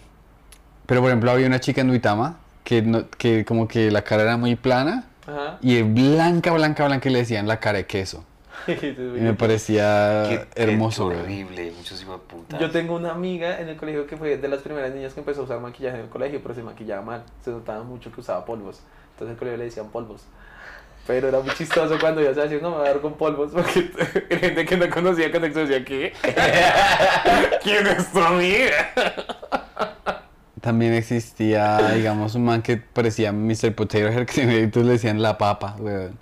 pero por ejemplo había una chica en Duitama que, no- que como que la cara era muy plana Ajá. y blanca, blanca, blanca y le decían la cara de queso. Y me parecía Qué- qué hermoso, güey. horrible, muchos hijos de puta. Yo tengo una amiga en el colegio que fue de las primeras niñas que empezó a usar maquillaje en el colegio, pero se maquillaba mal. Se notaba mucho que usaba polvos. Entonces el colegio le decían polvos. Pero era muy chistoso cuando yo se decía, no me voy a dar con polvos, porque gente que no conocía Conexión decía, ¿qué? ¿Quién es tu amiga? También existía, digamos, un man que parecía Mr. Potato Head que le decían la papa, weón.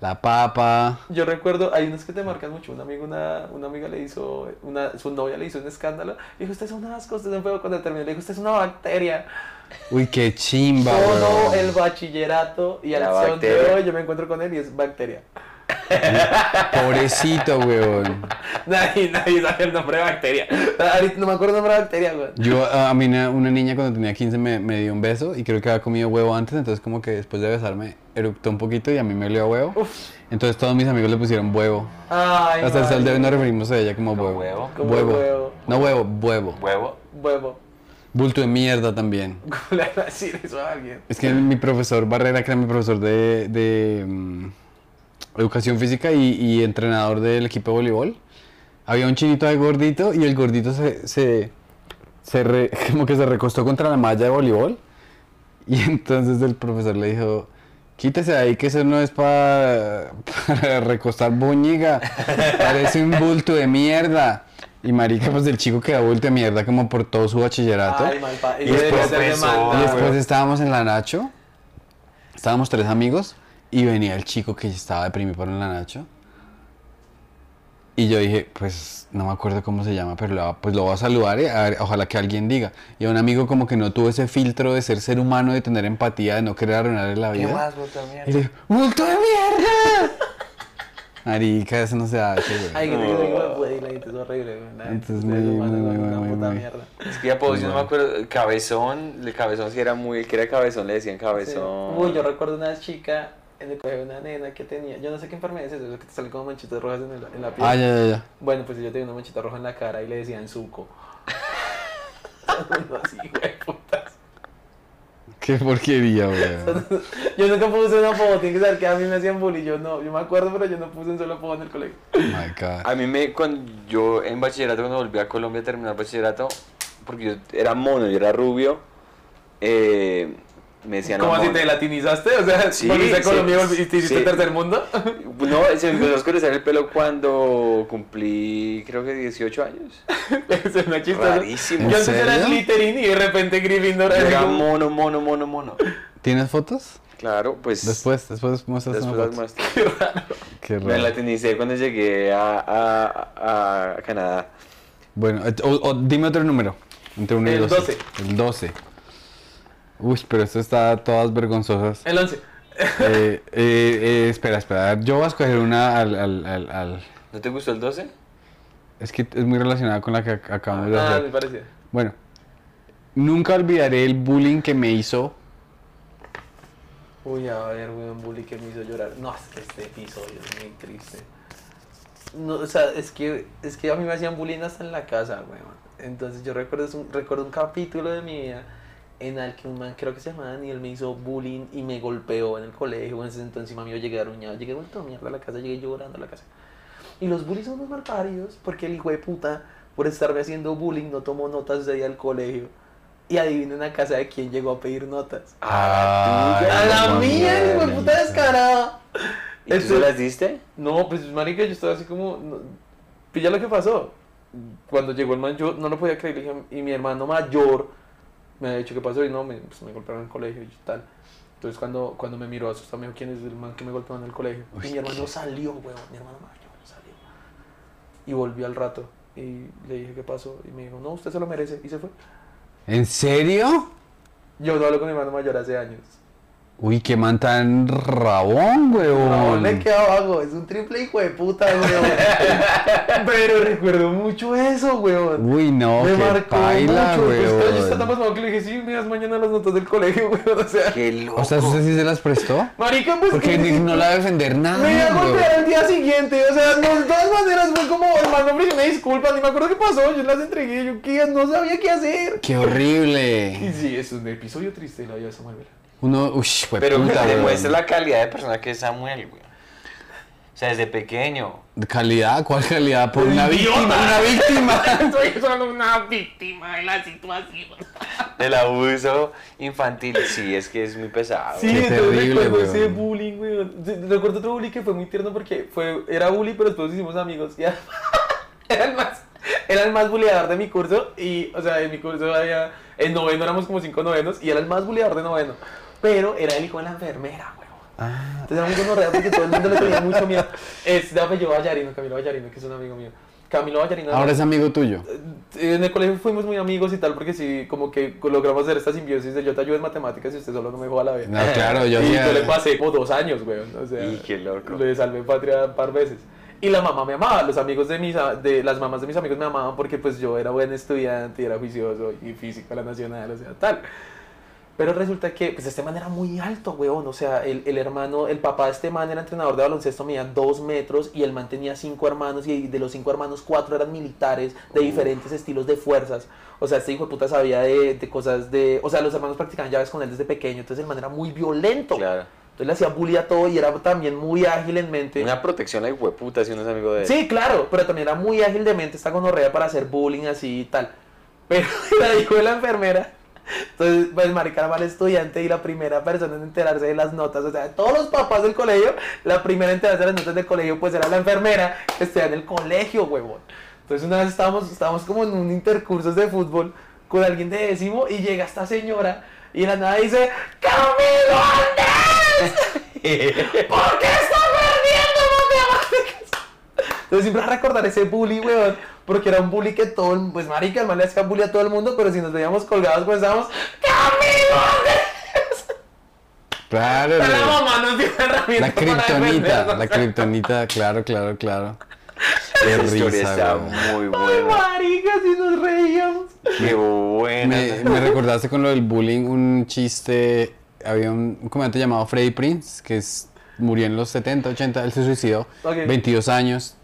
La papa. Yo recuerdo, hay unos que te marcan mucho. Una amiga, una, una amiga le hizo, una, su novia le hizo un escándalo. Le dijo, usted es un asco, usted es un feo. Cuando terminó, le dijo, usted es una bacteria. Uy, qué chimba, Todo weón. el bachillerato y al La son de hoy yo me encuentro con él y es bacteria. Pobrecito, weón. Nadie, nadie sabe el nombre de bacteria. Ahorita no me acuerdo el nombre de bacteria, güey. Yo, a mí una, una niña cuando tenía 15 me, me dio un beso y creo que había comido huevo antes, entonces como que después de besarme eructó un poquito y a mí me olió a huevo. Entonces todos mis amigos le pusieron huevo. Ay, Hasta el sol de hoy nos referimos a ella como ¿Como huevo. huevo? Como Huevo. huevo. No huevo, huevo. Huevo. Huevo. Bulto de mierda también. ¿Cómo le van a decir eso a alguien? Es que mi profesor Barrera, que era mi profesor de, de, mm, educación física y, y entrenador del equipo de voleibol, había un chinito de gordito y el gordito se, se, se re- como que se recostó contra la malla de voleibol y entonces el profesor le dijo, quítese de ahí que eso no es para, para recostar boñiga, parece un bulto de mierda. Y marica, pues el chico quedó bulto de mierda como por todo su bachillerato. Ay, Y después de Y después estábamos en la Nacho, estábamos tres amigos y venía el chico que estaba deprimido por la Nacho. Y yo dije, pues no me acuerdo cómo se llama, pero lo, pues lo voy a saludar y a ver, ojalá que alguien diga. Y a un amigo como que no tuvo ese filtro de ser ser humano, de tener empatía, de no querer arruinarle la ¿Qué vida. más, puta Y mierda? le dije, ¡bulto de mierda! Marica, eso no se hace, güey. Ay, que te digo, hijo de puta, y la gente es horrible, güey. Entonces, es muy, muy, no, muy, una muy, puta muy. mierda. Es que ya puedo, yo no me acuerdo. Cabezón, el cabezón sí era muy. El que era cabezón le decían Sí. cabezón. Uy, yo recuerdo una chica en el colegio de una nena que tenía, yo no sé qué enfermedad es eso, es que te salen como manchitas rojas en, el- en la piel. Ah, ya, ya, ya. Bueno, pues ella tenía una manchita roja en la cara y le decían suco. así, güey, putas. Qué porquería, güey. Yo nunca puse un apodo, tiene que saber que a mí me hacían bullying, yo no, yo me acuerdo, pero yo no puse un solo apodo en el colegio. My God. A mí me, cuando yo en bachillerato, cuando volví a Colombia a terminar bachillerato, porque yo era mono, yo era rubio, eh, me decían ¿Cómo así te latinizaste? O sea, Sí, volviste a sí, Colombia y y te hiciste sí. tercer mundo. No, se me empezó a oscurecer el pelo cuando cumplí, creo que 18 años. Es una chistosa. Rarísimo. Yo antes era? Slytherin y de repente Gryffindor. Era era como- mono, mono, mono, mono. ¿Tienes fotos? Claro, pues Después, después muestras después una foto. Qué Me raro. latinicé cuando llegué a, a, a Canadá. Bueno, o, o dime otro número. Entre 1 y El 12. 12. El 12. Uy, pero esto está todas vergonzosas. El 11. Eh, eh, eh, espera, espera. Yo voy a escoger una al, al, al, al- ¿No te gustó el 12? Es que es muy relacionada con la que ac- acabamos de Ah, me hacer. parecía. Bueno. nunca olvidaré el bullying que me hizo. Uy, a ver, weón, bully que me hizo llorar. No, es que este episodio es muy triste. No, o sea, es que, es que a mí me hacían bullying hasta en la casa, weón. Entonces yo recuerdo es un, recuerdo un capítulo de mi vida en el que un man, creo que se llamaba Daniel, me hizo bullying y me golpeó en el colegio. En ese entonces encima mío llegué aruñado, llegué vuelto a mierda a la casa, llegué llorando a la casa. Y los bullies son unos malparidos porque el hijo de puta, por estarme haciendo bullying, no tomó notas de ahí al colegio. Y adivinen a casa de quién llegó a pedir notas. Ah, Ay, A la mía, el hijo de puta no. descarado. ¿Y tú Esto- las diste? No, pues marica, yo estaba así como... no- Pilla lo que pasó. Cuando llegó el man, yo no lo podía creer. y mi hermano mayor me había dicho qué pasó y no, me, pues, me golpearon en el colegio y tal. Entonces cuando, cuando me miró asustado, me dijo, ¿quién es el man que me golpeó en el colegio? Uy, y mi hermano salió, weón, mi hermano mayor salió. Y volvió al rato. Y le dije, ¿qué pasó? Y me dijo, no, usted se lo merece. Y se fue. ¿En serio? Yo no hablo con mi hermano mayor hace años. Uy, qué man tan rabón, No, weón. le queda abajo, es un triple hijo de puta, weón. Pero recuerdo mucho eso, weón. Uy, no, me qué marcó paila, mucho. Pues, yo estaba weón. tan pasmado que le dije, sí, miras mañana las notas del colegio, weón. O sea, Qué loco. O sea, ¿usted sí se las prestó? marica, pues. Porque que- no la va a defender nada, Me iba a weón. golpear el día siguiente, o sea, no, de todas maneras fue como, hermano, hombre, me disculpa, ni me acuerdo qué pasó, yo las entregué, yo ¿qué? no sabía qué hacer. Qué Y horrible. sí, es un episodio triste la vida de Samuel Vela. Uno, uy, fue Pero puta, demuestra la calidad de persona que es Samuel, güey. O sea, desde pequeño. ¿Calidad? ¿Cuál calidad? Por una víctima, una víctima. Soy solo una víctima de la situación. Del abuso infantil. Sí, es que es muy pesado. Sí, Qué terrible, recuerdo ese bullying. Sí, Recuerdo otro bullying que fue muy tierno porque fue, era bullying, pero después hicimos amigos. Y era, el más, era el más bulleador de mi curso. Y, o sea, en mi curso había, en noveno éramos como cinco novenos. Y era el más bulleador de noveno. Pero era el hijo de la enfermera, weón. Ah, Entonces era muy gonorrea porque todo el mundo le tenía mucho miedo. Es de apellido Vallarino, Camilo Vallarino, que es un amigo mío. Camilo Vallarino. ahora es amigo tuyo. Eh, En el colegio fuimos muy amigos y tal, porque sí, como que logramos hacer esta simbiosis de yo te ayudo en matemáticas y usted solo no me joda la vida. No, claro, yo y yo le pasé como dos años. O sea, Y qué loco. Le salvé patria un par veces. Y la mamá me amaba, los amigos de mis, a- de las mamás de mis amigos me amaban porque pues yo era buen estudiante y era juicioso y físico a la nacional, o sea, tal. Pero resulta que, pues este man era muy alto, weón. O sea, el, el hermano, el papá de este man era entrenador de baloncesto, medía dos metros y el man tenía cinco hermanos y de los cinco hermanos, cuatro eran militares de diferentes estilos de fuerzas. O sea, este hijo de puta sabía de, de cosas de... O sea, los hermanos practicaban llaves con él desde pequeño, entonces el man era muy violento. Claro. Entonces le hacía bully a todo y era también muy ágil en mente. Una protección a hueputa si uno es amigo de él. Sí, claro, pero también era muy ágil de mente esta gonorrea para hacer bullying así y tal. Pero hijo de la enfermera. Entonces, pues marica era mal estudiante y la primera persona en enterarse de las notas, o sea, de todos los papás del colegio, la primera en enterarse de las notas del colegio, pues era la enfermera que estudia en el colegio, huevón. Entonces una vez estábamos, estábamos como en un intercursos de fútbol con alguien de décimo y llega esta señora y de la nada dice, ¡Camilo Andrés! ¿Por qué? Entonces siempre recordar ese bully, weón. Porque era un bully que todo, el- pues marica, el man le hacía bully a todo el mundo, pero si nos veíamos colgados, pues estábamos, ¡Camilo! Claro. La la- mamá nos dio herramientas La kriptonita, la kriptonita, claro, claro, claro. Qué Esa historia risa, está weón. muy Ay, buena. marica, si nos reíamos. Qué buena. Me, me recordaste con lo del bullying un chiste. Había un, un comediante llamado Freddy Prince que es, murió en los 70, 80. Él se suicidó. Ok. 22 años.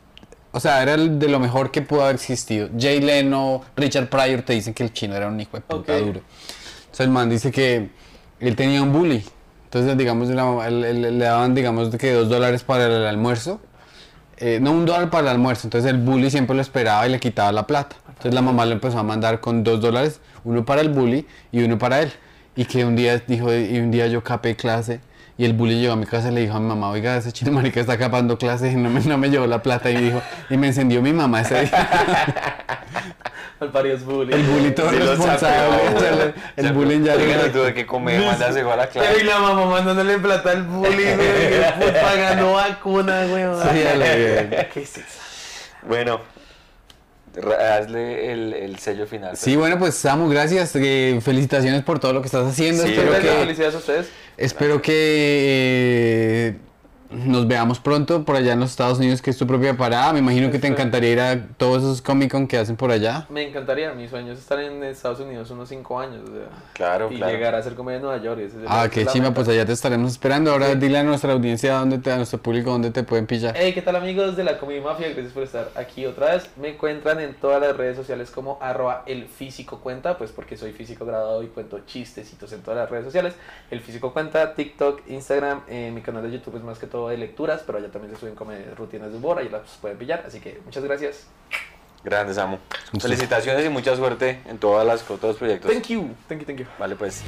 O sea, era de lo mejor que pudo haber existido. Jay Leno, Richard Pryor te dicen que el chino era un hijo de puta duro. Entonces el man dice que él tenía un bully. Entonces, digamos, le daban, digamos, que dos dólares para el almuerzo. Eh, no, un dólar para el almuerzo. Entonces el bully siempre lo esperaba y le quitaba la plata. Entonces la mamá le empezó a mandar con dos dólares, uno para el bully y uno para él. Y que un día dijo, y un día yo capé clase y el bully llegó a mi casa y le dijo a mi mamá, oiga, ese chino marica está capando clase y no me, no me llevó la plata y dijo, y me encendió mi mamá ese día. Al varios bully. El bully todo Sí lo responsable. sacó, o sea, el- el bullying ya Oiga, no tuve que comer, mandarse igual a Pero y clase. la mamá mandándole plata al bully, güey, pues, pagando vacuna, güey. Sí, la. ¿Qué es eso? Bueno, hazle el, el sello final. Sí, bueno, pues Samu, gracias. eh, felicitaciones por todo lo que estás haciendo. Sí, espero que, Felicidades a ustedes. Espero que eh, nos veamos pronto por allá en los Estados Unidos, que es tu propia parada. Me imagino que te encantaría ir a todos esos Comic Con que hacen por allá. Me encantaría, mi sueño es estar en Estados Unidos unos 5 años. o sea, Claro, y claro. llegar a ser comedia en Nueva York. ese es el- Ah, qué chima, pues allá te estaremos esperando. Ahora Sí. dile a nuestra audiencia dónde te, a nuestro público dónde te pueden pillar. Hey, ¿qué tal amigos de la Comedy Mafia? Gracias por estar aquí otra vez. Me encuentran en todas las redes sociales como arroba el físico cuenta, pues porque soy físico graduado y cuento chistecitos en todas las redes sociales. El físico cuenta, TikTok, Instagram, eh, mi canal de YouTube es más que todo de lecturas, pero allá también se suben como rutinas de humor, ahí las pueden pillar. Así que muchas gracias. Grande, Samu. Muchas- Felicitaciones y mucha suerte en todas las todos los proyectos. Thank you, thank you, thank you. Vale, pues.